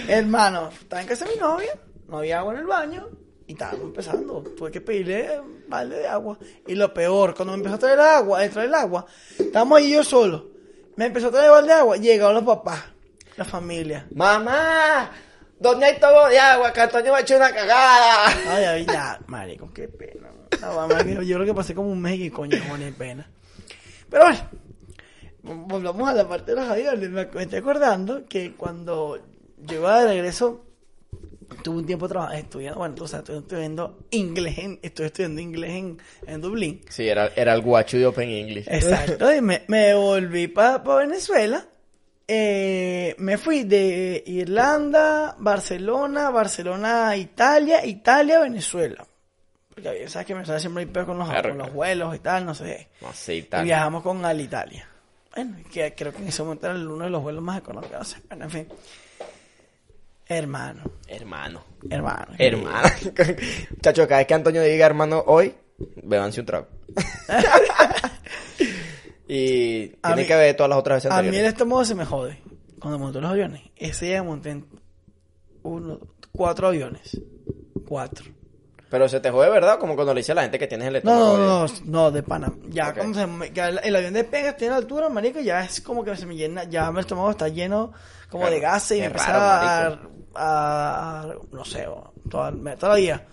Hermano, estaba en casa de mi novia, no había agua en el baño y estábamos empezando. Tuve que pedirle un balde de agua. Y lo peor, cuando me empezó a traer el agua, a traer el agua, estábamos ahí yo solo. Me empezó a traer balde de agua. Llegaron los papás, la familia. Mamá, ¿dónde hay todo de agua? Que Antonio me ha hecho una cagada. Ay, ay, ya, marico, qué pena. No, mamá, que yo creo que pasé como un mes y coño, ni pena. Pero bueno, volvamos a la parte de los aviones. Me, me estoy acordando que cuando yo iba de regreso, tuve un tiempo trabajando, estudiando, bueno, tú sabes, estoy estudiando inglés, en, estoy estudiando inglés en, en Dublín. Sí, era, era el guacho de Open English. Exacto, y me, me volví para Venezuela. Eh, me fui de Irlanda, Barcelona, Barcelona, Italia, Italia, Venezuela. Porque sabes que Venezuela siempre hay peor con los, Claro, con los claro. vuelos y tal, no sé. No, sí, Y tal. viajamos con Alitalia. Bueno, que creo que en ese momento era uno de los vuelos más económicos. No sé. Bueno, en fin. Hermano, Hermano. hermano. Hermano. Chacho, cada vez que Antonio diga hermano hoy, bebanse un trago. y A tiene mí- que ver todas las otras veces A mí el anteriores. estómago se me jode cuando monto los aviones. Ese día monté en uno, cuatro aviones. Cuatro. Pero se te jode, ¿verdad? Como cuando le dice a la gente que tienes el estómago. no, no, no, de pana. Ya Ok. cuando se me- ya el, el avión despega, tiene altura, marico, ya es como que se me llena, ya mi estómago está lleno como Claro, de gases y me empieza a, marico. a, a- no sé, toda, toda la vida.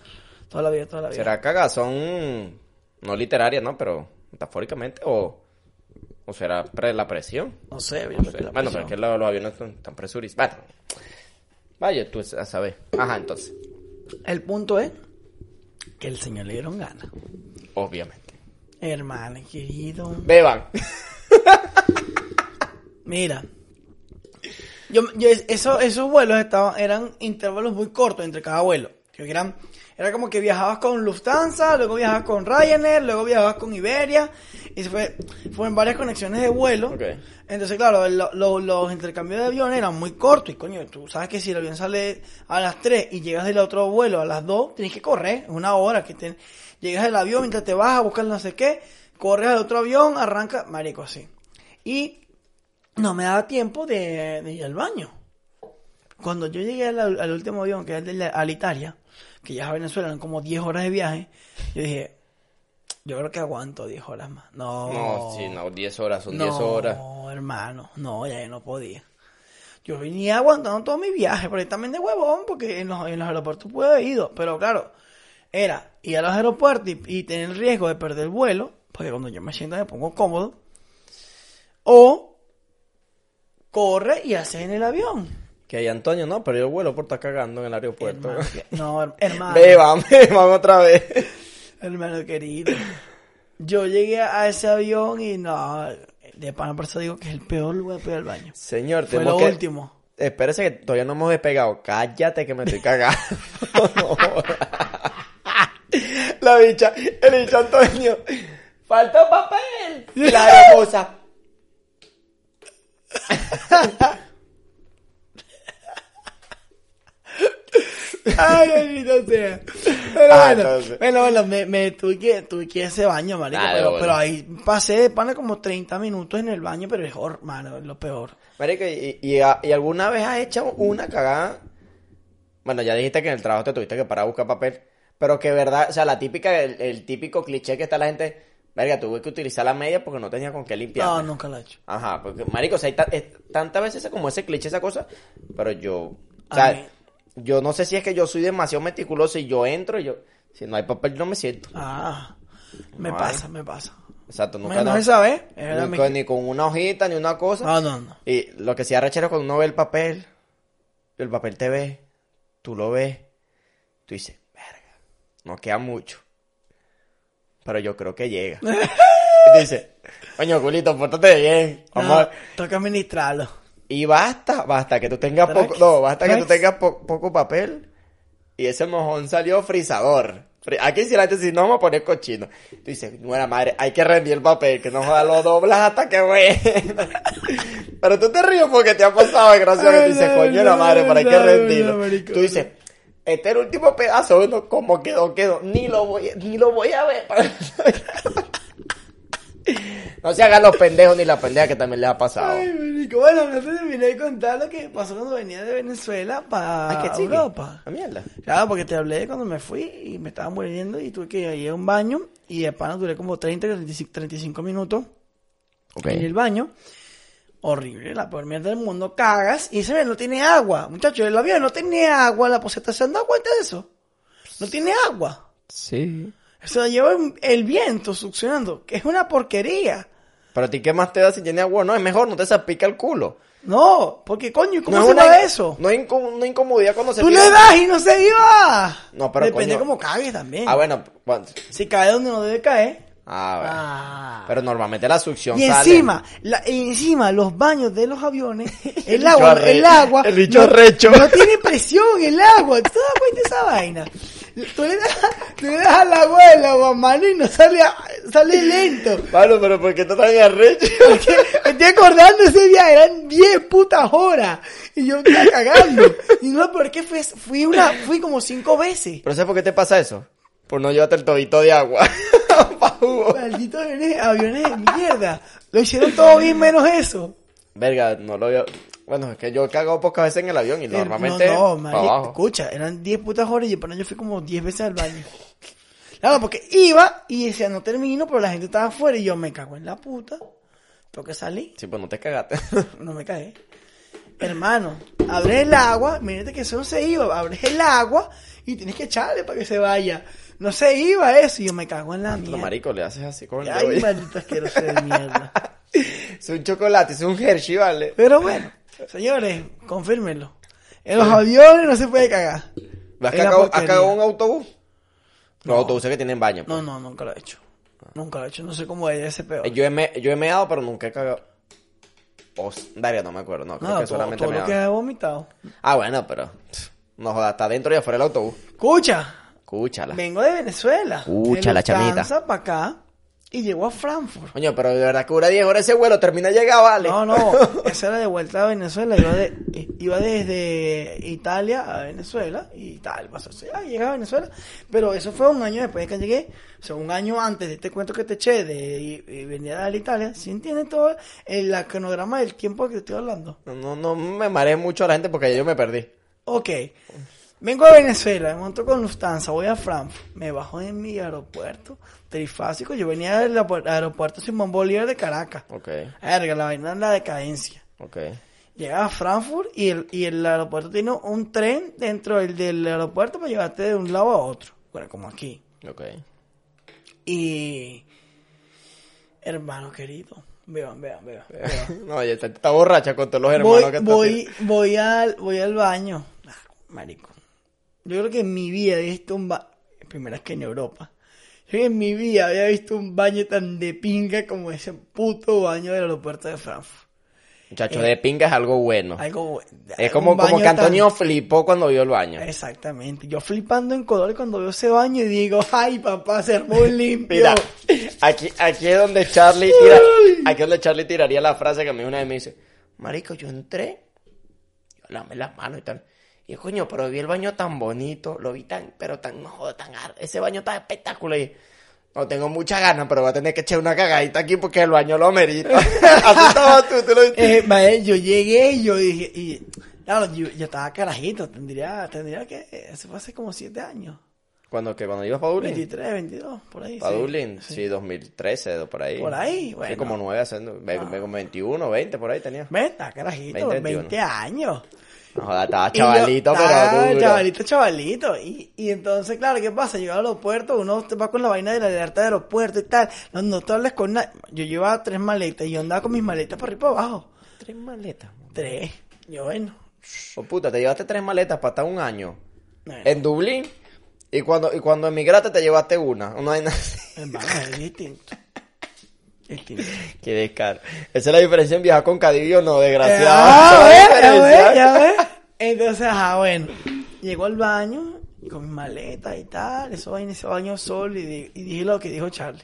Toda la vida, toda la vida. ¿Será cagazón no literaria, no? Pero metafóricamente o, o será pre la presión? No sé, No sé. Bueno, pero es que los, los aviones son tan presurizados. Bueno, vaya tú a saber. Ajá, entonces. El punto es que el señor le dieron ganas. Obviamente. Hermano querido. Beban. Mira. Yo, yo, eso, esos vuelos estaban, eran intervalos muy cortos entre cada vuelo. Que eran, era como que viajabas con Lufthansa, luego viajabas con Ryanair, luego viajabas con Iberia. Y se fue, fueron varias conexiones de vuelo. Ok. Entonces, claro, lo- lo- los intercambios de aviones eran muy cortos. Y coño, tú sabes que si el avión sale a las 3 y llegas del otro vuelo a las 2, tienes que correr. Es una hora que te, llegas del avión mientras te vas a buscar no sé qué, corres al otro avión, arranca, marico, así. Y no me daba tiempo de, de ir al baño. Cuando yo llegué al, al último avión, que era el de la- Alitalia, que ya es a Venezuela, eran como 10 horas de viaje, yo dije, yo creo que aguanto 10 horas más. No, No, sí, no, 10 horas, son no, 10 horas. hermano, no, ya yo no podía. Yo venía aguantando todo mi viaje, pero también de huevón, porque en los, en los aeropuertos pude haber ido. Pero claro, era ir a los aeropuertos y, y tener el riesgo de perder el vuelo, porque cuando yo me siento me pongo cómodo. O corre y hace en el avión. Que hay Antonio, no, pero yo vuelo por estar cagando en el aeropuerto. Hermano, no, her- hermano. Beban, beban otra vez. Hermano querido. Yo llegué a ese avión y no, de pana por eso digo que es el peor lugar para ir al baño. Señor, Fue lo que... último. Espérese que todavía no hemos despegado. Cállate que me estoy cagando. La bicha, el bicho Antonio. Falta papel. La esposa. Ay, bendito sea. Pero Ah, bueno, entonces. bueno, bueno, me, me tuve que, tuve que ir a ese baño, marico, Ah, pero, bueno. pero ahí pasé de pana como 30 minutos en el baño, pero es mano, es lo peor. Marico, ¿y, y, y alguna vez has hecho una cagada? Bueno, ya dijiste que en el trabajo te tuviste que parar a buscar papel. Pero que verdad, o sea, la típica, el, el típico cliché que está la gente. Verga, tuve que utilizar la media porque no tenía con qué limpiar. No, nunca lo he hecho. Ajá, porque, marico, o sea, hay ta- es- tantas veces como ese cliché, esa cosa, pero yo, o A sea, mí- yo no sé si es que yo soy demasiado meticuloso y yo entro y yo, si no hay papel, no me siento. Ah, me No pasa, hay. me pasa. Exacto, nunca, Menos no, esa vez. era ni, mi- con, ni con una hojita, ni una cosa. No, no, no. Y lo que sí arrechero cuando uno ve el papel, el papel te ve, tú lo ves, tú dices, verga, no queda mucho. Pero yo creo que llega. y dice, coño, culito, pórtate bien. Vamos No, a- toca administrarlo. Y basta, basta que tú tengas poco, no, basta que tú tengas po- poco papel. Y ese mojón salió frisador. Fri- Aquí si la gente dice, no vamos a poner cochino. Tú dices, buena madre, hay que rendir el papel, que no joda, lo doblas hasta que bueno. Pero tú te ríes porque te ha pasado que tú dices, coño, la no, madre, pero hay que no, rendirlo. no. Tú dices, este es el último pedazo, bueno, como quedó, quedó, ni lo voy, ni lo voy a ver. no se hagan los pendejos ni la pendeja que también les ha pasado. Ay, marico. Bueno, no te terminé de contar lo que pasó cuando venía de Venezuela para. Europa. Ah, mierda. Claro, porque te hablé de cuando me fui y me estaba muriendo y tuve que ir a un baño y de pana duré como 30, 35, 35 minutos Ok. en el baño. Horrible, la peor mierda del mundo. Cagas y se ve, no tiene agua. Muchachos, el avión no tiene agua, la poseta se han dado cuenta de eso. No tiene agua. Sí. Se lo lleva el viento succionando, que es una porquería. Pero a ti, ¿qué más te da si tiene agua? No, es mejor, no te salpica el culo. No, porque coño, ¿cómo no se es una va eso? No es incom- una incomodidad cuando se Tú tira- le das y no se iba. No, pero Depende coño. cómo cagues también. Ah, bueno. bueno. Si cae donde no debe caer. Ah, bueno. Ah. Pero normalmente la succión Y sale. encima, la, y encima, los baños de los aviones, el agua, el agua, el bicho no, arrecho. no tiene presión el agua, ¿tú te das cuenta de esa vaina? Tú le das, tú le das al agua del agua mano y no sale, sale lento. Pablo, pero ¿por qué te tan arrecho? Porque me estoy acordando ese día, eran 10 putas horas, y yo me estaba cagando. Y no, es que fui, fui una, fui como cinco veces. ¿Pero sabes por qué te pasa eso? Por no llevarte el tobito de agua. Malditos aviones, aviones de mierda. Lo hicieron todo bien menos eso. Verga, no lo veo. Bueno, es que yo he cagado pocas veces en el avión y El- normalmente No, no, abajo. escucha, eran 10 putas horas y pero yo fui como 10 veces al baño. Claro, porque iba y decía, no termino, pero la gente estaba afuera y yo me cago en la puta. Tengo que salir, Sí, pues no te cagaste. no me cagué. Hermano, abres el agua, mírate que eso no se iba, abres el agua y tienes que echarle para que se vaya. No se iba eso y yo me cago en la mierda. marico le haces así con el Ay, maldito asqueroso de mierda. Es un chocolate, es un Hershey, ¿vale? Pero bueno, señores, confírmenlo. En los aviones no se puede cagar. ¿Has cagado, has cagado un autobús? Los autobuses que tienen baño. pues. No, no, nunca lo he hecho. Nunca lo he hecho. No sé cómo es ese peor. Eh, Yo he, me, yo he meado, pero nunca he cagado. Os, Daria, no me acuerdo, no, creo No, que todo, solamente todo me lo que he vomitado. Ah, bueno, pero. No jodas, está dentro y afuera del autobús. Escucha, Escúchala. vengo de Venezuela. Escucha, la chamita. para acá y llego a Frankfurt. Coño, pero de verdad que dura 10 horas ese vuelo, termina de llegar, vale. No, no, esa era de vuelta a Venezuela. Iba, de, iba desde Italia a Venezuela y tal, pasó así. Ah, llegaba a Venezuela. Pero eso fue un año después de que llegué. O sea, un año antes de este cuento que te eché de y- y venir a la Italia. ¿Sí entiendes todo el cronograma del tiempo que te estoy hablando? No, no, no me mareé mucho a la gente porque yo me perdí. Ok. Vengo a Venezuela, me monto con Lufthansa, voy a Frankfurt, me bajo en mi aeropuerto trifásico. Yo venía del aeropu- aeropuerto Simón Bolívar de Caracas. Ok, la vaina es la decadencia. ok. Llegaba a Frankfurt y el, y el aeropuerto tiene un tren dentro del, del aeropuerto para llevarte de un lado a otro. Bueno, como aquí. Ok. Y. Hermano querido, vean, vean, vean. vean. no, ya está, está borracha con todos los hermanos voy, que está voy, voy al, voy al baño. Ah, marico. Yo creo que en mi vida he visto un baño. Primera vez que en Europa. En mi vida había visto un baño tan de pinga como ese puto baño del aeropuerto de Frankfurt. Muchacho, de pinga es algo bueno. Algo. es como, como que tan- Antonio flipó cuando vio el baño. Exactamente. Yo flipando en colores cuando veo ese baño y digo, ay papá, se un limpio. Mira, aquí, aquí es donde Charlie tira, aquí es donde Charlie tiraría la frase que a mí una vez me dice, marico, yo entré, yo lame las manos y tal. Y yo, coño, pero vi el baño tan bonito, lo vi tan, pero tan, no joda, tan, ese baño tan espectacular. Y, no tengo muchas ganas, pero voy a tener que echar una cagadita aquí porque el baño lo merita. Así estabas tú, tú lo. Eh, mae, yo llegué y yo dije, y, claro, yo, yo estaba carajito, tendría, tendría que, eso fue hace como siete años. Cuando, que cuando ibas para Dublín. 23, 22, por ahí. Para sí. Dublín, sí. 2013, o por ahí. Por ahí, Sí, bueno. como nueve, haciendo, como 21, 20, por ahí tenía. Está carajito, 20, 20, 21. años. No estaba yo- chavalito, ah, pero duro. Chavalito, chavalito. Y, y entonces, claro, ¿qué pasa? Llegaba al aeropuerto, uno te va con la vaina de la alerta de aeropuerto y tal. No, no te hables con nadie. Yo llevaba tres maletas y yo andaba con mis maletas para arriba y para abajo. Tres maletas. Tres. Yo, bueno. Oh, puta, te llevaste tres maletas para estar un año bueno, en Dublín y cuando, y cuando emigraste te llevaste una. Una vaina así. hermano, es distinto. Qué descaro. Esa es la diferencia en viajar con Cadillo, no, desgraciado. Ah, ya ves, ya ves. Entonces, ajá, bueno. Llegó al baño con mis maletas y tal. Eso vaina, ese baño solo. Y, di- y dije lo que dijo Charlie.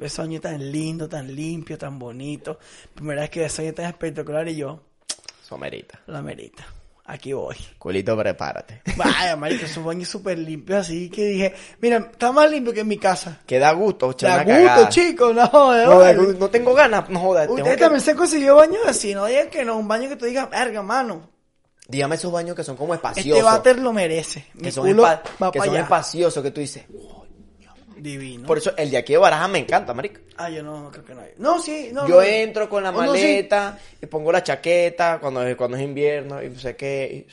Ese baño tan lindo, tan limpio, tan bonito. Primera vez que ese baño tan espectacular y yo, Somerita. la merita. Aquí voy. Culito, prepárate. Vaya, marico, esos baños súper limpios así que dije, mira, está más limpio que en mi casa. Que da gusto, echar Da gusto, chicos, no, joder, No, vale. no tengo ganas, no jodas. que- también se han conseguido baños así, no digan que no, un baño que tú digas, verga, mano. Dígame esos baños que son como espaciosos. Este váter lo merece. Mi que son, culo va que para son allá. espaciosos, que tú dices, "Coño, Divino. Por eso el de aquí de Baraja me encanta, marico. Ah, yo no, creo que no hay. No, sí, no. Yo no. entro con la Oh, sí. maleta y pongo la chaqueta cuando es, cuando es invierno y no sé qué.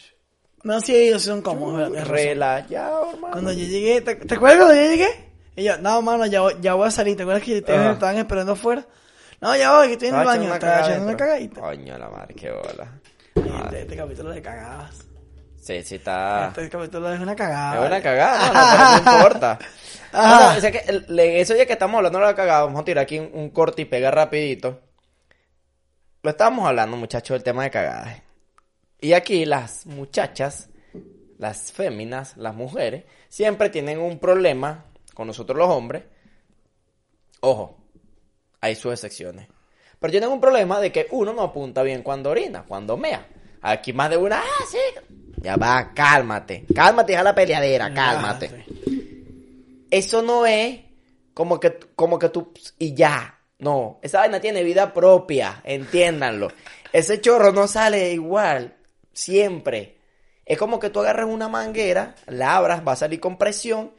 No, sí, ellos son cómodos. Relajado, hermano. Cuando yo llegué, ¿te, te acuerdas cuando yo llegué? Y yo, no, mano, ya, voy- ya voy a salir. ¿Te acuerdas que estaban esperando afuera? No, ya voy, que estoy en el baño. Estaba echando una cagadita. Coño, la madre, qué bola. Ay, Este, este capítulo de cagadas. Sí, sí está... Este capítulo es una cagada. Es una cagada, mano, pero no importa. Bueno, o sea que el- eso ya que estamos hablando de la cagada, vamos a tirar aquí un, un corte y pega rapidito. Lo estábamos hablando, muchachos, del tema de cagadas. Y aquí las muchachas, las féminas, las mujeres, siempre tienen un problema con nosotros los hombres. Ojo, hay sus excepciones. Pero tienen un problema de que uno no apunta bien cuando orina, cuando mea. Aquí más de una, ah, sí. Ya va, cálmate. Cálmate, deja la peleadera, cálmate. Relájate. Eso no es como que, como que tú y ya. No, esa vaina tiene vida propia, entiéndanlo. Ese chorro no sale igual, siempre. Es como que tú agarras una manguera, la abras, va a salir con presión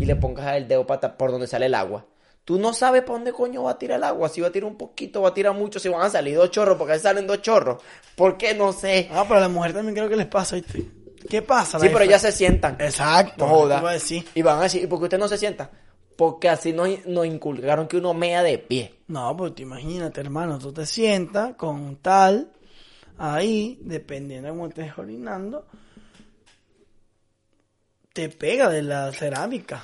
y le pongas el dedo para por donde sale el agua. Tú no sabes por dónde coño va a tirar el agua, si va a tirar un poquito, va a tirar mucho, si van a salir dos chorros, porque salen dos chorros. ¿Por qué? No sé. Ah, pero a la mujer también creo que les pasa, ¿viste? ¿Qué pasa? Sí, pero ya se sientan. Exacto. Joda. te iba a decir. Y van a decir, ¿y por qué usted no se sienta? Porque así nos, nos inculcaron que uno mea de pie. No, pues te imagínate, hermano, tú te sientas con tal, ahí, dependiendo de cómo estés orinando, te pega de la cerámica.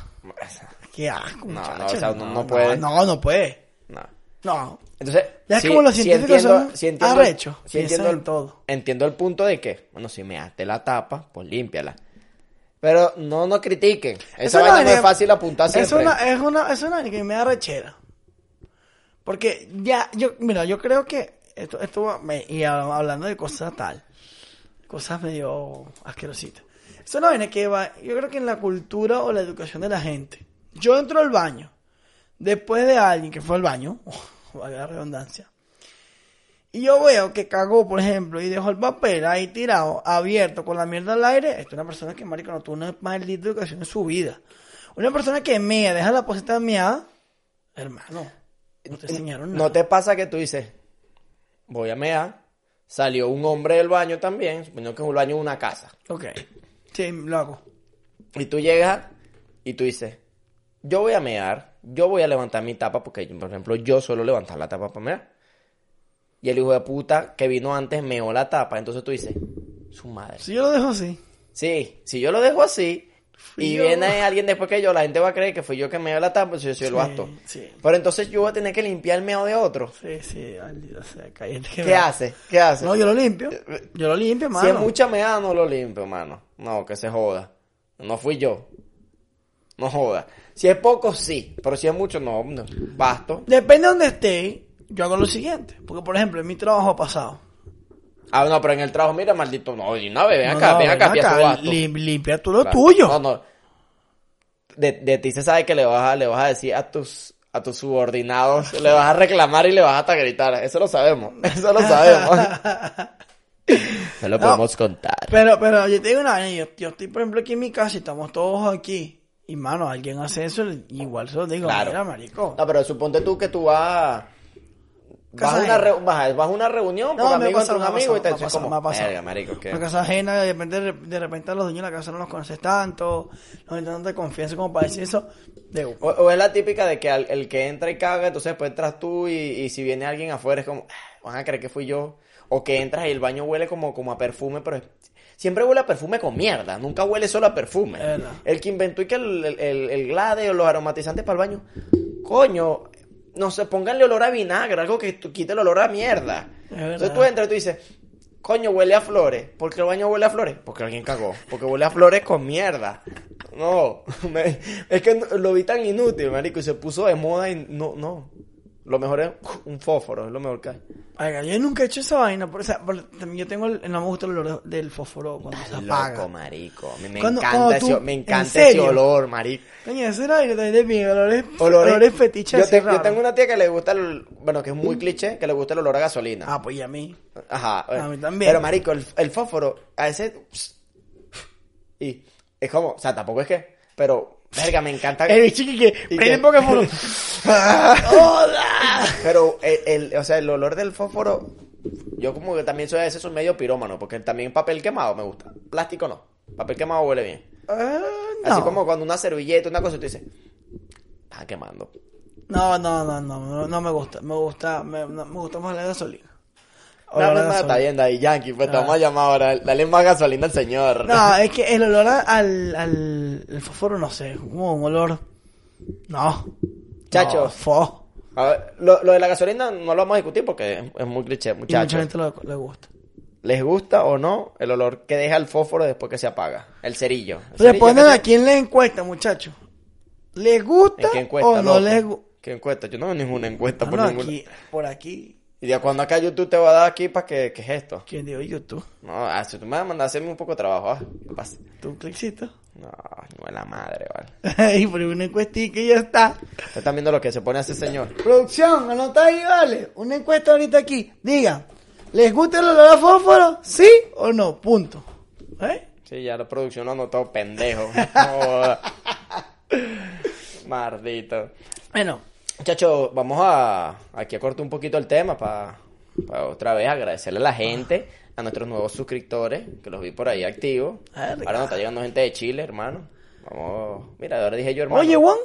Qué asco, No, no, o sea, no puede. No, no puede. No. No. Entonces, Ya es sí- como los sí científicos entiendo- son sí entiendo- sí el, todo. entiendo el punto de que, bueno, si measte la tapa, pues límpiala. Pero no nos critiquen. Esa Eso vaina no es- es fácil apuntar Es siempre. una, es una, es una que me da rechera. Porque ya, yo, mira, yo creo que esto, esto me- y hablando de cosas tal, cosas medio asquerositas. Es una vaina que va, yo creo que en la cultura o la educación de la gente. Yo entro al baño, después de alguien que fue al baño, valga la redundancia, y yo veo que cagó, por ejemplo, y dejó el papel ahí tirado, abierto, con la mierda al aire. Esta es una persona que, marico, no tuvo una maldita educación en su vida. Una persona que mea, deja la poseta meada, hermano, no te enseñaron nada. ¿No te pasa que tú dices, voy a mear, salió un hombre del baño también, suponiendo que es un baño de una casa, Ok, sí, lo hago. y tú llegas y tú dices, yo voy a mear, yo voy a levantar mi tapa, porque por ejemplo yo suelo levantar la tapa para mear. Y el hijo de puta que vino antes meó la tapa, entonces tú dices, su madre. Si yo lo dejo así, Sí, si yo lo dejo así Fui y yo. viene alguien después que yo, la gente va a creer que fui yo que meó la tapa, pues yo soy el basto. sí. Pero entonces yo voy a tener que limpiar el meo de otro. sí, sí, maldita sea, cállate. que ¿Qué me- hace? ¿Qué hace? No, yo lo limpio. Yo lo limpio, mano. Si es mucha meada, no lo limpio, mano. No, que se joda. No fui yo. No joda. Si es poco, sí. Pero si es mucho, no. no. Basto. Depende de donde esté, yo hago lo siguiente. Porque, por ejemplo, en mi trabajo pasado. Ah, no, pero en el trabajo, mira, maldito. No, y ven No, acá, no, ven acá, ven acá, basto. lim- limpia tú lo Claro. tuyo. No, no. De, de ti se sabe que le vas a, le vas a decir a tus, a tus subordinados, le vas a reclamar y le vas hasta gritar. Eso lo sabemos. Eso lo sabemos. Se lo No. podemos contar. Pero, pero yo te digo una yo, yo estoy por ejemplo aquí en mi casa y estamos todos aquí. Y mano, alguien hace eso, igual se lo digo, Claro. mira, marico. No, pero suponte tú que tú vas. Vas a, una re- vas, a- vas a una reunión No, por me ha amigo pasado, entre un amigo y te dices como, me verga, marico, ¿qué? Una casa ajena, de repente, de repente a los dueños de la casa no los conoces tanto, no hay tanta confianza como para decir eso. De, O, o es la típica de que al- el que entra y caga, entonces después entras tú y, y si viene alguien afuera es como, "Ah, van a creer que fui yo. O que entras y el baño huele como, como a perfume, pero es- siempre huele a perfume con mierda, nunca huele solo a perfume. Verdad. El que inventó y que el, el, el, el Glade o los aromatizantes para el baño, coño, no sé, pónganle olor a vinagre, algo que quite el olor a mierda. Entonces tú entras y tú dices, coño, huele a flores. ¿Por qué el baño huele a flores? Porque alguien cagó. Porque huele a flores con mierda. No, me- es que lo vi tan inútil, marico, y se puso de moda y no, no. Lo mejor es un fósforo, es lo mejor que hay. Oiga, yo nunca he hecho esa vaina, por, o sea, por- yo tengo, el, no me gusta el olor del fósforo cuando se apaga. Loco, marico. Mí me Cuando- encanta, cuando ese, tú- me ¿en encanta ese olor, marico. Coño, esa era vaina también de mi olores, Olores- olores fetiches yo, así te- yo tengo una tía que le gusta el, bueno, que es muy cliché, que le gusta el olor a gasolina. Ah, pues y a mí. Ajá. A mí también. Pero marico, el, el fósforo, a ese... Y es como, o sea, tampoco es que, pero Verga, me encanta. El bicho que, que ¿Y prende? Pokémon. Pero el, el- o sea, el olor del fósforo, yo como que también soy a veces un medio pirómano, porque también papel quemado me gusta. Plástico no. Papel quemado huele bien. Así no. como cuando una servilleta, una cosa, tú dices, está quemando. No, no, no, no, no, no me gusta. Me gusta, me, no, me gusta más la gasolina. No, está bien, ahí Yankee, pues te Ah. vamos a llamar ahora. Dale más gasolina al señor. No, es que el olor al, al el fósforo, no sé, como un olor. No. Chacho. No, fo. A ver, lo, lo de la gasolina no lo vamos a discutir porque es, es muy cliché, Y mucha muchachos. gente lo- le gusta. ¿Les gusta o no el olor que deja el fósforo después que se apaga? El cerillo. Le ponen a quién les encuesta, muchachos. ¿Les gusta ¿En qué encuesta, o no loco? les gusta? ¿Qué encuesta? Yo no veo ninguna encuesta por no, ninguna. aquí, por aquí. Y de cuando acá YouTube te va a dar aquí para que, ¿qué es esto? ¿Quién dijo YouTube? No, ah, si tú me vas a mandar a hacerme un poco de trabajo, ¿ah? ¿Qué pasa? ¿Tu cliccito? No, no es la madre, vale. y por una encuestica y ya está. Están viendo lo que se pone a ese señor. Producción, anota ahí, vale. Una encuesta ahorita aquí. Digan, ¿les gusta el olor a fósforo? ¿Sí o no? Punto. ¿Eh? Sí, ya la producción lo notó pendejo. No, Maldito. Bueno, Muchachos, vamos a aquí a cortar un poquito el tema para otra vez agradecerle a la gente, a nuestros nuevos suscriptores, que los vi por ahí activos. Verga. Ahora nos está llegando gente de Chile, hermano. Vamos, mira, ahora dije yo, hermano. oye, Juan,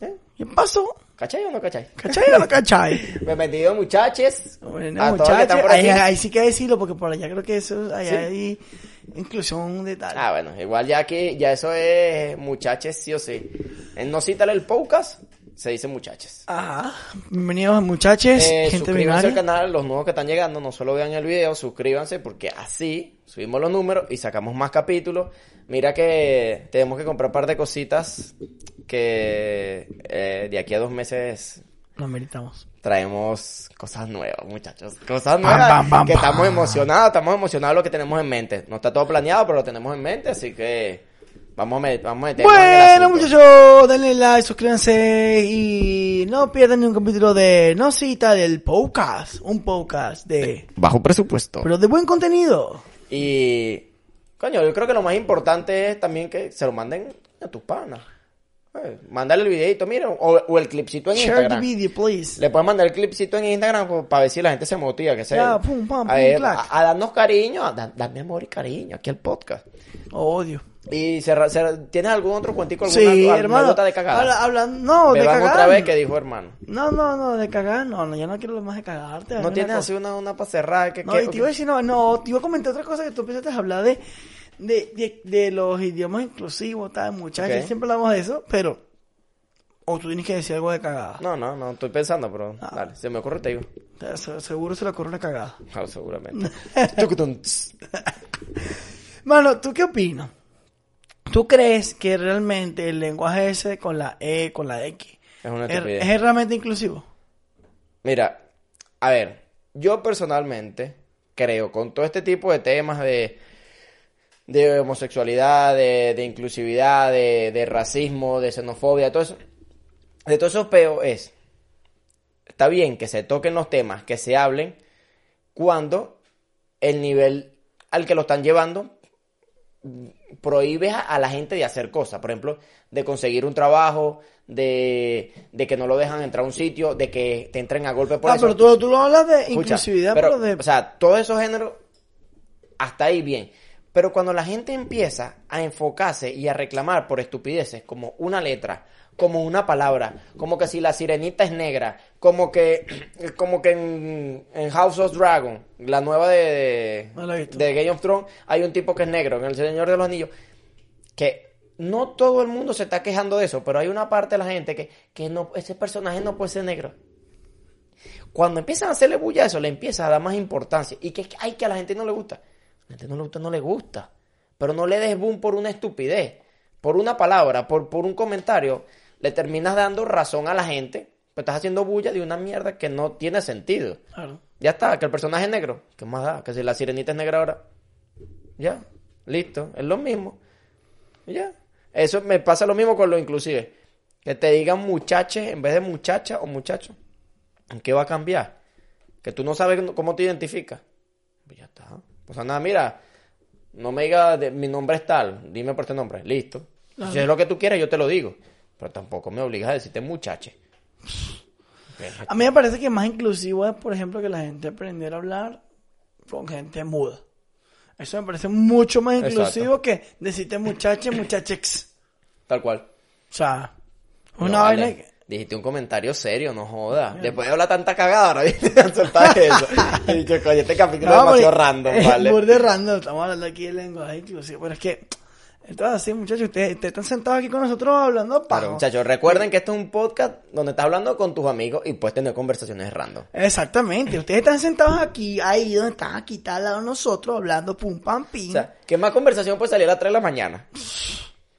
¿Eh? ¿qué pasó? ¿Cachai o no cachai? ¿Cachai o no cachai? Bienvenidos, muchachos. Bueno, a todos los que están muchachos, por ahí, ahí sí que decirlo porque por allá creo que eso, ahí Sí. hay inclusión de tal. Ah, bueno, igual ya aquí, ya eso es muchachos sí o sí. No Cítale el Podcast, se dice muchachos. Ajá. Bienvenidos muchachos, Eh, gente suscríbanse al canal, los nuevos que están llegando, no solo vean el video, suscríbanse porque así subimos los números y sacamos más capítulos. Mira que tenemos que comprar un par de cositas que eh, de aquí a dos meses Nos meritamos. traemos cosas nuevas, muchachos. Cosas nuevas bam, bam, que estamos emocionados, estamos emocionados de lo que tenemos en mente. No está todo planeado, pero lo tenemos en mente, así que vamos a, met- vamos a el Bueno, muchachos, denle like, suscríbanse y no pierdan ni un capítulo de No Cita del podcast. Un podcast de... Bajo presupuesto. Pero de buen contenido. Y, coño, yo creo que lo más importante es también que se lo manden a tus panas. Eh, mándale el videito, mira, o, o el clipcito en Share the Instagram. video, please. Le puedes mandar el clipcito en Instagram pues, para ver si la gente se motiva, que se, Ya, pum, pam, a, pum, ver, clac. a- a darnos cariño, a dar- darme amor y cariño aquí al podcast. Odio. Y ¿tienes algún otro cuentico, alguna, Sí, hermano. anécdota de cagada? Habla, habla- no, Me de cagar. otra vez que dijo hermano. No, no, no, de cagar. No, no, ya no quiero más de cagarte. ¿No tienes una así una, una para cerrar? Que, No, que- y te iba a decir, no, no, te iba a comentar otra cosa que tú empezaste a hablar de, de, de, de los idiomas inclusivos, tal, muchachos. Ok. Siempre hablamos de eso, pero. O tú tienes que decir algo de cagada. No, no, no, estoy pensando, pero Ah. dale, se me ocurre, te digo. Seguro se le ocurre una cagada. Claro, seguramente. Mano, ¿tú qué opinas? ¿Tú crees que realmente el lenguaje ese con la E, con la X, Es una es, estupidez. es realmente inclusivo? Mira, a ver, yo personalmente creo con todo este tipo de temas de, de homosexualidad, de, de inclusividad, de, de racismo, de xenofobia, todo eso, de todos esos peos es, está bien que se toquen los temas, que se hablen, cuando el nivel al que lo están llevando prohíbe a, a la gente de hacer cosas, por ejemplo, de conseguir un trabajo, de, de que no lo dejan entrar a un sitio, de que te entren a golpe por ah, eso. pero tú, tú lo hablas de Escucha, inclusividad, pero, pero, de... O sea, todos esos géneros, hasta ahí bien. Pero cuando la gente empieza a enfocarse y a reclamar por estupideces como una letra, como una palabra, como que si la sirenita es negra, como que, como que en, en House of Dragon, la nueva de, de Game of Thrones, hay un tipo que es negro, en El Señor de los Anillos, que no todo el mundo se está quejando de eso, pero hay una parte de la gente que, que no, ese personaje no puede ser negro. Cuando empiezan a hacerle bulla a eso, le empieza a dar más importancia. Y que hay que a la gente no le gusta. A la gente no le gusta, no le gusta. Pero no le des boom por una estupidez, por una palabra, por, por un comentario. Le terminas dando razón a la gente. Pero estás haciendo bulla de una mierda que no tiene sentido. Claro. Ya está, que el personaje es negro. ¿Qué más da? Que si la sirenita es negra ahora. Ya, listo, es lo mismo. Ya. Eso me pasa lo mismo con lo inclusive. Que te digan muchaches en vez de muchacha o muchacho. ¿En qué va a cambiar? Que tú no sabes cómo te identificas. Pues ya está. O sea, nada, mira, no me diga de- mi nombre es tal, dime por este nombre, listo. Si es lo que tú quieres, yo te lo digo. Pero tampoco me obligas a decirte muchache. A mí me parece que más inclusivo es, por ejemplo, que la gente aprendiera a hablar con gente muda. Eso me parece mucho más Exacto. inclusivo que decirte muchache, muchachex. Tal cual. O sea, No, una vale. vaina. Dijiste un comentario serio, no jodas. Después de hablar tanta cagada, ahora viste soltar eso. Y dicho, coño, este capítulo es No, demasiado porque random, es ¿vale? burde random. Estamos hablando aquí de lenguaje inclusivo. Pero es que... Entonces, así, muchachos, ustedes, ustedes están sentados aquí con nosotros hablando paja. Claro, muchachos, recuerden que esto es un podcast donde estás hablando con tus amigos y puedes tener conversaciones random. Exactamente. Ustedes están sentados aquí, ahí donde están aquí, tal al lado de nosotros, hablando pum, pam, pim. O sea, ¿qué más conversación puede salir a las 3 de la mañana?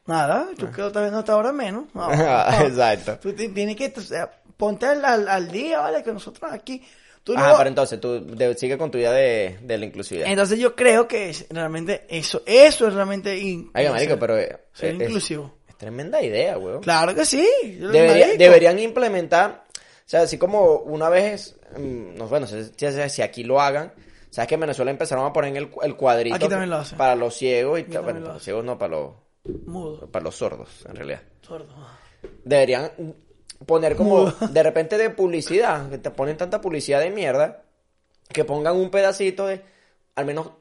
Nada, tú que estás viendo hasta ahora menos. No, Ah, no. exacto. Tú ti- tienes que, o sea, ponte al, al, al día, ¿vale? Que nosotros aquí... Tú Ah, no- pero entonces tú de- sigue con tu idea de, de la inclusividad. Entonces yo creo que es realmente eso, eso es realmente... in- o marico, pero... eh, ser es- inclusivo. Es tremenda idea, weón. Claro que sí. Debería- deberían implementar, o sea, así como una vez, mm, no, bueno, si, aquí lo hagan, sabes que en Venezuela empezaron a poner el, el cuadrito Aquí también lo hacen. para los ciegos y bueno, para los ciegos no, para los, Mudo, para los sordos, en realidad. sordo. Deberían poner como, de repente de publicidad, que te ponen tanta publicidad de mierda, que pongan un pedacito de, al menos,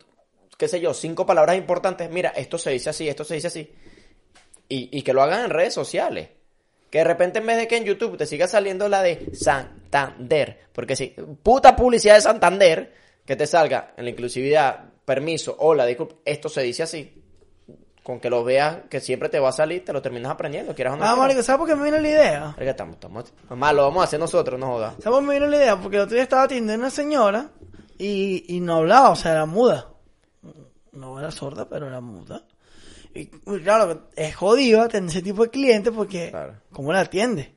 qué sé yo, cinco palabras importantes, mira, esto se dice así, esto se dice así, y, y que lo hagan en redes sociales. Que de repente en vez de que en YouTube te siga saliendo la de Santander, porque si, puta publicidad de Santander, que te salga en la inclusividad, permiso, hola, disculpe, esto se dice así, con que lo veas, que siempre te va a salir, te lo terminas aprendiendo, quieras o no. Ah, marico, ¿sabes por qué me vino la idea? Oiga, estamos, estamos, mamá, lo vamos a hacer nosotros, no jodas. ¿Sabes por qué me vino la idea? Porque el otro día estaba atendiendo a una señora y, y no hablaba, o sea, era muda. No era sorda, pero era muda. Y claro, es jodido atender ese tipo de clientes porque, Claro. ¿cómo la atiende?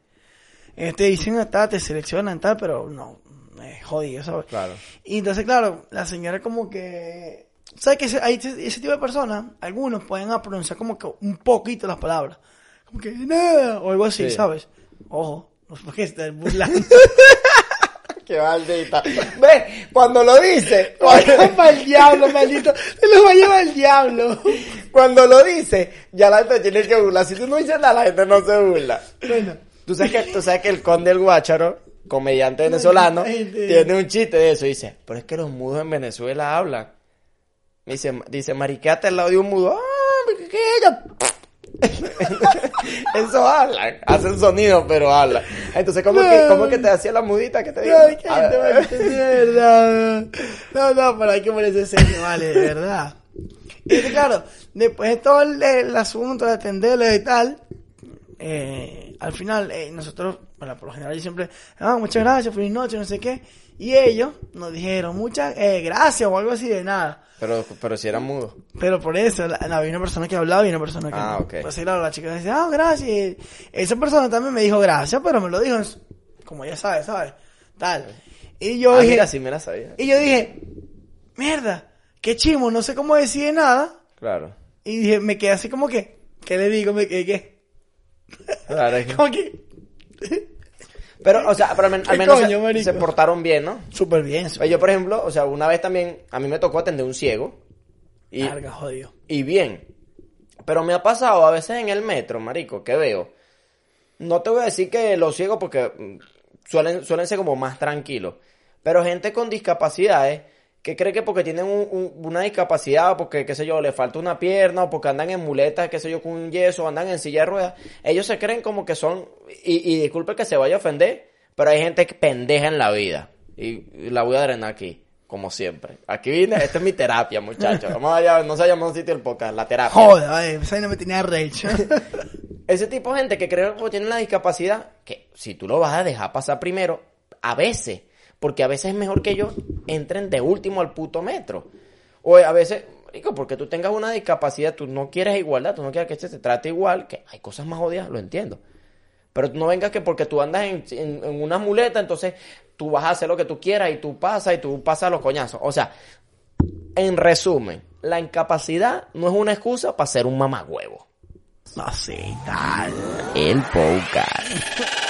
Ellos te dicen, tal, te seleccionan, tal, pero no, es jodido, ¿sabes? Claro. Y entonces, claro, la señora como que... ¿Sabes que ese, hay ese, tipo de personas, algunos pueden pronunciar como que un poquito las palabras? Como que nada, o algo así, Sí. ¿sabes? Ojo, no qué estar burlando. Qué maldita. Ve, cuando lo dice, para el diablo, maldito. Se los va a llevar el diablo. cuando lo dice, ya la gente tiene que burlar. Si tú no dices nada, la gente no se burla. Bueno, Tú sabes que, tú sabes que el conde del Guácharo, comediante venezolano, tiene un chiste de eso. Dice, pero es que los mudos en Venezuela hablan. Dice, dice, mariqueate al lado de un mudo. ¡Ah, ¿qué es ella? Eso hablan, hacen sonido, pero hablan. Entonces, ¿cómo, que, ¿cómo que te hacía la mudita? ¿Qué te digo? ay, gente de verdad. No, no, pero hay que ponerse serio, vale, de verdad. Y que, claro, después de todo el, el asunto de atenderlo y tal, eh, al final, eh, nosotros, bueno, por lo general yo siempre, ah, muchas gracias, feliz noche, no sé qué. Y ellos nos dijeron muchas eh, gracias o algo así de nada. Pero, pero si era mudo. Pero por eso, la- la- había una persona que hablaba y una persona que Ah, no. ok. Pues claro, la chica dice, ah, gracias. Y Esa persona también me dijo gracias, pero me lo dijo, como ya sabes, ¿sabes? Tal. Y yo Ah, dije, mira, sí me la sabía. y yo dije, mierda, qué chimo, no sé cómo decir nada. Claro. Y dije, me quedé así como que, ¿qué le digo? Me quedé, ¿qué? Claro, es que- Como que, Pero, o sea, pero al, men- al ¿Qué menos coño, se, portaron bien, ¿no? súper bien, Pues yo, por ejemplo, o sea, una vez también, a mí me tocó atender un ciego. Y, Larga, jodido. y bien. Pero me ha pasado a veces en el metro, marico, que veo. No te voy a decir que los ciegos porque mm, suelen, suelen ser como más tranquilos. Pero gente con discapacidades que cree que porque tienen un- un- una discapacidad porque, qué sé yo, le falta una pierna o porque andan en muletas, qué sé yo, con un yeso, andan en silla de ruedas, ellos se creen como que son, y, y disculpe que se vaya a ofender, pero hay gente que pendeja en la vida. Y, y la voy a drenar aquí, como siempre. Aquí vine, esta es mi terapia, muchachos. Vamos allá, no se llama un sitio el podcast, la terapia. Joder, esa no me tenía rage. Ese tipo de gente que cree que tiene la discapacidad, que si tú lo vas a dejar pasar primero, a veces, porque a veces es mejor que ellos entren de último al puto metro. O a veces, digo, porque tú tengas una discapacidad, tú no quieres igualdad, tú no quieres que se te trate igual, que hay cosas más odias, lo entiendo. Pero no vengas que porque tú andas en, una muleta, entonces tú vas a hacer lo que tú quieras y tú pasas y tú pasas los coñazos. O sea, en resumen, la incapacidad no es una excusa para ser un mamagüevo. no tal. El podcast.